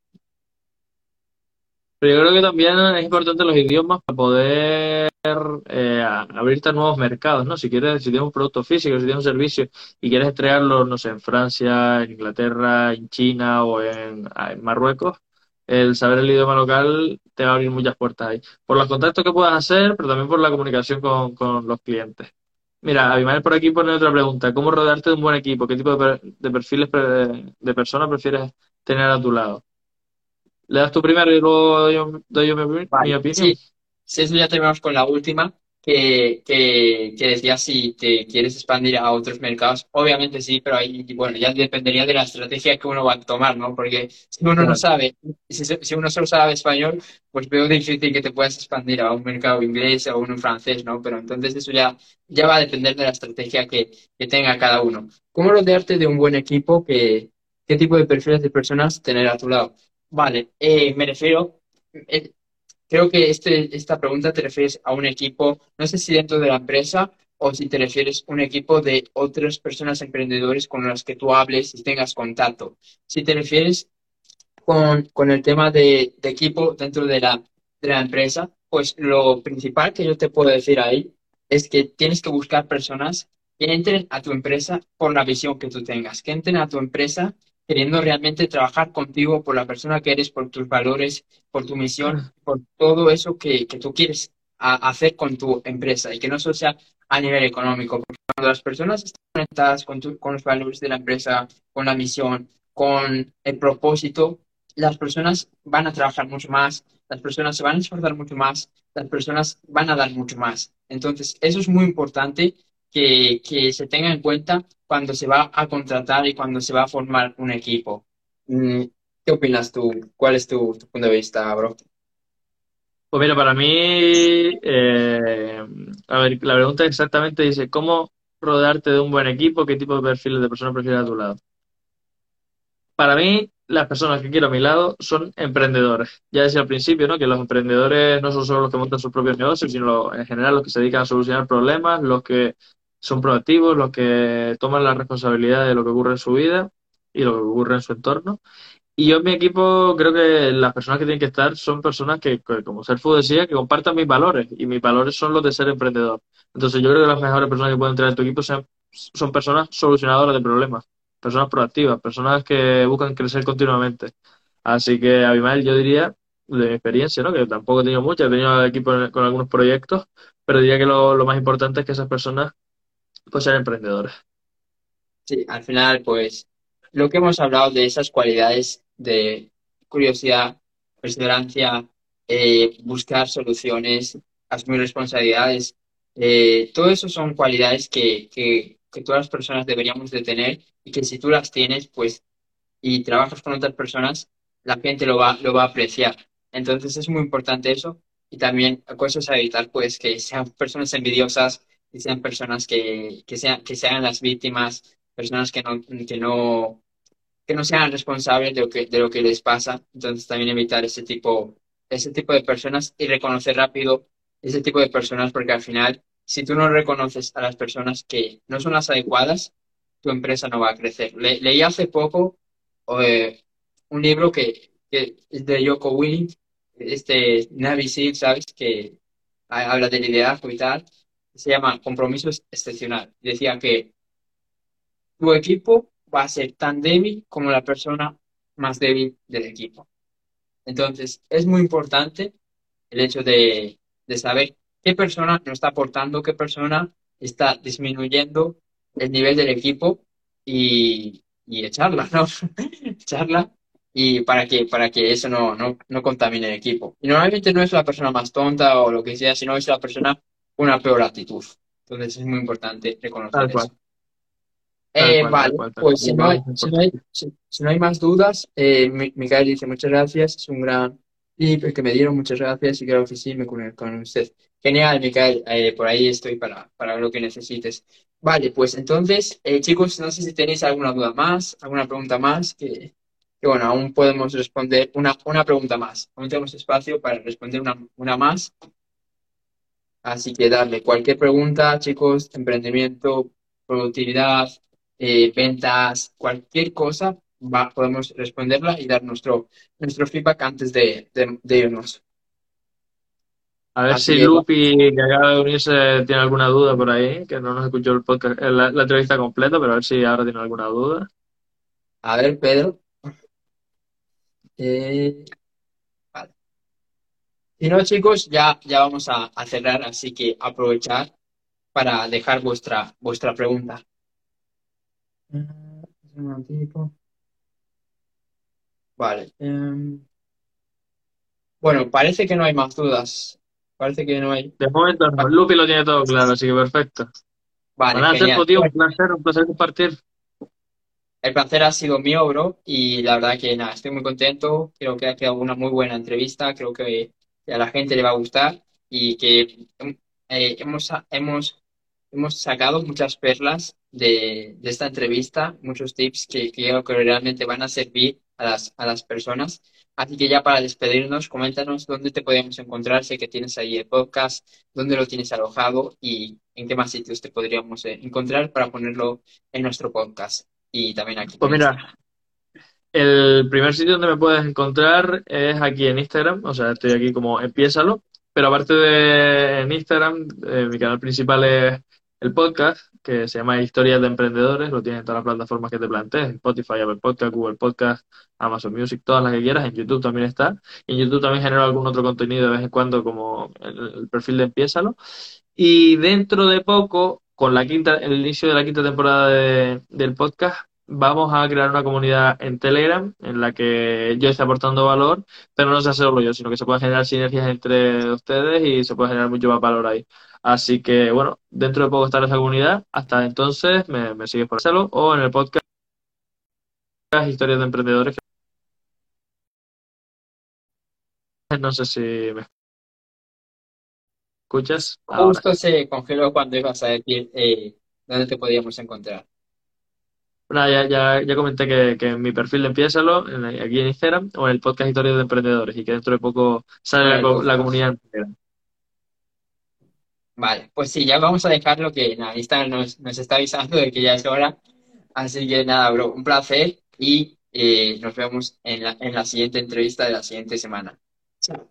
Pero yo creo que también es importante los idiomas para poder eh, abrirte a nuevos mercados, ¿no? Si quieres, si tienes un producto físico, si tienes un servicio y quieres entregarlo, no sé, en Francia, en Inglaterra, en China o en Marruecos, el saber el idioma local te va a abrir muchas puertas ahí. Por los contactos que puedas hacer, pero también por la comunicación con, los clientes. Mira, Abimael por aquí pone otra pregunta. ¿Cómo rodearte de un buen equipo? ¿Qué tipo de, perfiles de personas prefieres tener a tu lado? ¿Le das tú primero y luego doy yo, mi, opinión? Sí. Si eso ya terminamos con la última que, que, que decía si te quieres expandir a otros mercados. Obviamente sí, pero ahí, bueno, ya dependería de la estrategia que uno va a tomar, ¿no? Porque si uno no sabe, si, si uno solo sabe español, pues veo difícil que te puedas expandir a un mercado inglés o uno francés, ¿no? Pero entonces eso ya, ya va a depender de la estrategia que, que tenga cada uno. ¿Cómo rodearte de un buen equipo? Que, ¿Qué tipo de perfiles de personas tener a tu lado? Vale, eh, me refiero, eh, Creo que este, esta pregunta te refieres a un equipo, no sé si dentro de la empresa o si te refieres a un equipo de otras personas emprendedores con las que tú hables y tengas contacto. Si te refieres con, con el tema de, de, equipo dentro de la, de la empresa, pues lo principal que yo te puedo decir ahí es que tienes que buscar personas que entren a tu empresa por la visión que tú tengas, que entren a tu empresa queriendo realmente trabajar contigo por la persona que eres, por tus valores, por tu misión, por todo eso que, que tú quieres hacer con tu empresa y que no solo sea a nivel económico. Porque cuando las personas están conectadas con, con los valores de la empresa, con la misión, con el propósito, las personas van a trabajar mucho más, las personas se van a esforzar mucho más, las personas van a dar mucho más. Entonces, eso es muy importante que, que se tenga en cuenta cuando se va a contratar y cuando se va a formar un equipo. Mm, ¿Qué opinas tú? ¿Cuál es tu, punto de vista, bro? Pues mira, para mí, eh, a ver, la pregunta exactamente dice, ¿cómo rodearte de un buen equipo? ¿Qué tipo de perfiles de personas prefieres a tu lado? Para mí, las personas que quiero a mi lado son emprendedores. Ya decía al principio, ¿no? Que los emprendedores no son solo los que montan sus propios negocios, sino en general los que se dedican a solucionar problemas, los que son proactivos, los que toman la responsabilidad de lo que ocurre en su vida y lo que ocurre en su entorno. Y yo en mi equipo creo que las personas que tienen que estar son personas que, como Serfu decía, que compartan mis valores. Y mis valores son los de ser emprendedor. Entonces yo creo que las mejores personas que pueden entrar en tu equipo son, son personas solucionadoras de problemas. personas proactivas, personas que buscan crecer continuamente. Así que, Abimael, yo diría, de mi experiencia, ¿no? que tampoco he tenido mucha, he tenido equipo con algunos proyectos, pero diría que lo, lo más importante es que esas personas pues sean emprendedores. Sí, al final, pues, lo que hemos hablado de esas cualidades de curiosidad, perseverancia, eh, buscar soluciones, asumir responsabilidades, eh, todo eso son cualidades que, que, que todas las personas deberíamos de tener y que si tú las tienes, pues, y trabajas con otras personas, la gente lo va, lo va a apreciar. Entonces es muy importante eso y también cosas a evitar, pues, que sean personas envidiosas, que sean personas que, que sean, que sean las víctimas, personas que no, que no, que no sean responsables de lo que, de lo que les pasa. Entonces también evitar ese tipo, ese tipo de personas y reconocer rápido ese tipo de personas porque al final, si tú no reconoces a las personas que no son las adecuadas, tu empresa no va a crecer. Le, leí hace poco eh, un libro que, que, es de Yoko Willing, este Navy SEAL, ¿sabes? Que habla de liderazgo y tal. Se llama Compromiso Excepcional. Decía que tu equipo va a ser tan débil como la persona más débil del equipo. Entonces, es muy importante el hecho de, de saber qué persona no está aportando, qué persona está disminuyendo el nivel del equipo y, y echarla, ¿no? (laughs) echarla y para que, para que eso no, no, no contamine el equipo. Y normalmente no es la persona más tonta o lo que sea, sino es la persona una peor actitud. Entonces es muy importante reconocer Tal eso. cual, tal Eh, cual, tal vale, cual, tal pues si no hay, si no hay, si, si no hay más dudas, eh, Mi- Micael dice muchas gracias, es un gran tip que me dieron, muchas gracias y creo que sí me con, con usted. Genial, Micael, eh, por ahí estoy para, para lo que necesites. Vale, pues entonces, eh, chicos, no sé si tenéis alguna duda más, alguna pregunta más, que, que bueno, aún podemos responder una, una pregunta más. Aún tenemos espacio para responder una, una más. Así que darle cualquier pregunta, chicos, emprendimiento, productividad, eh, ventas, cualquier cosa, va- podemos responderla y dar nuestro, nuestro feedback antes de, de, de irnos. A ver Así si Lupi, que acaba de unirse, tiene alguna duda por ahí, que no nos escuchó el podcast, la, la entrevista completa, pero a ver si ahora tiene alguna duda. a ver, Pedro. Eh. Si no, chicos, ya, ya vamos a, a cerrar, así que aprovechar para dejar vuestra, vuestra pregunta. Eh. Vale. em, bueno, parece que no hay más dudas. Parece que no hay. De momento no, Lupi lo tiene todo claro, así que perfecto. Vale, Bueno, genial. Tío, un placer, un placer compartir. el placer ha sido mío, bro, y la verdad que nada, estoy muy contento. Creo que ha quedado una muy buena entrevista. Creo que, que a la gente le va a gustar y que eh, hemos, hemos, hemos sacado muchas perlas de, de esta entrevista, muchos tips que, creo que realmente van a servir a las, a las personas. Así que ya para despedirnos, coméntanos dónde te podemos encontrar. Sé que tienes ahí el podcast, dónde lo tienes alojado y en qué más sitios te podríamos eh, encontrar para ponerlo en nuestro podcast y también aquí Pues mira, el primer sitio donde me puedes encontrar es aquí en Instagram, o sea, estoy aquí como Empiézalo, pero aparte de en Instagram, eh, mi canal principal es el podcast, que se llama Historias de Emprendedores, lo tienes en todas las plataformas que te plantees, Spotify, Apple Podcast, Google Podcast, Amazon Music, todas las que quieras, en YouTube también está, en YouTube también genero algún otro contenido de vez en cuando como el, el perfil de Empiézalo, y dentro de poco, con la quinta, el inicio de la quinta temporada de- del podcast, vamos a crear una comunidad en Telegram en la que yo esté aportando valor, pero no sea solo yo, sino que se pueden generar sinergias entre ustedes y se puede generar mucho más valor ahí. Así que, bueno, dentro de poco estará esa comunidad. Hasta entonces, me, me sigues por hacerlo o en el podcast Historias de Emprendedores. No sé si me escuchas ahora. Justo se congeló cuando ibas a decir eh, dónde te podíamos encontrar. Nada, ya, ya, ya comenté que, que en mi perfil de Empiézalo, en- aquí en Instagram, o en el podcast Historias de Emprendedores, y que dentro de poco sale la, co- la podcast. comunidad. Vale, pues sí, ya vamos a dejarlo que nada, Instagram nos, nos está avisando de que ya es hora. Así que nada, bro, un placer y eh, nos vemos en la, en la siguiente entrevista de la siguiente semana. Chao.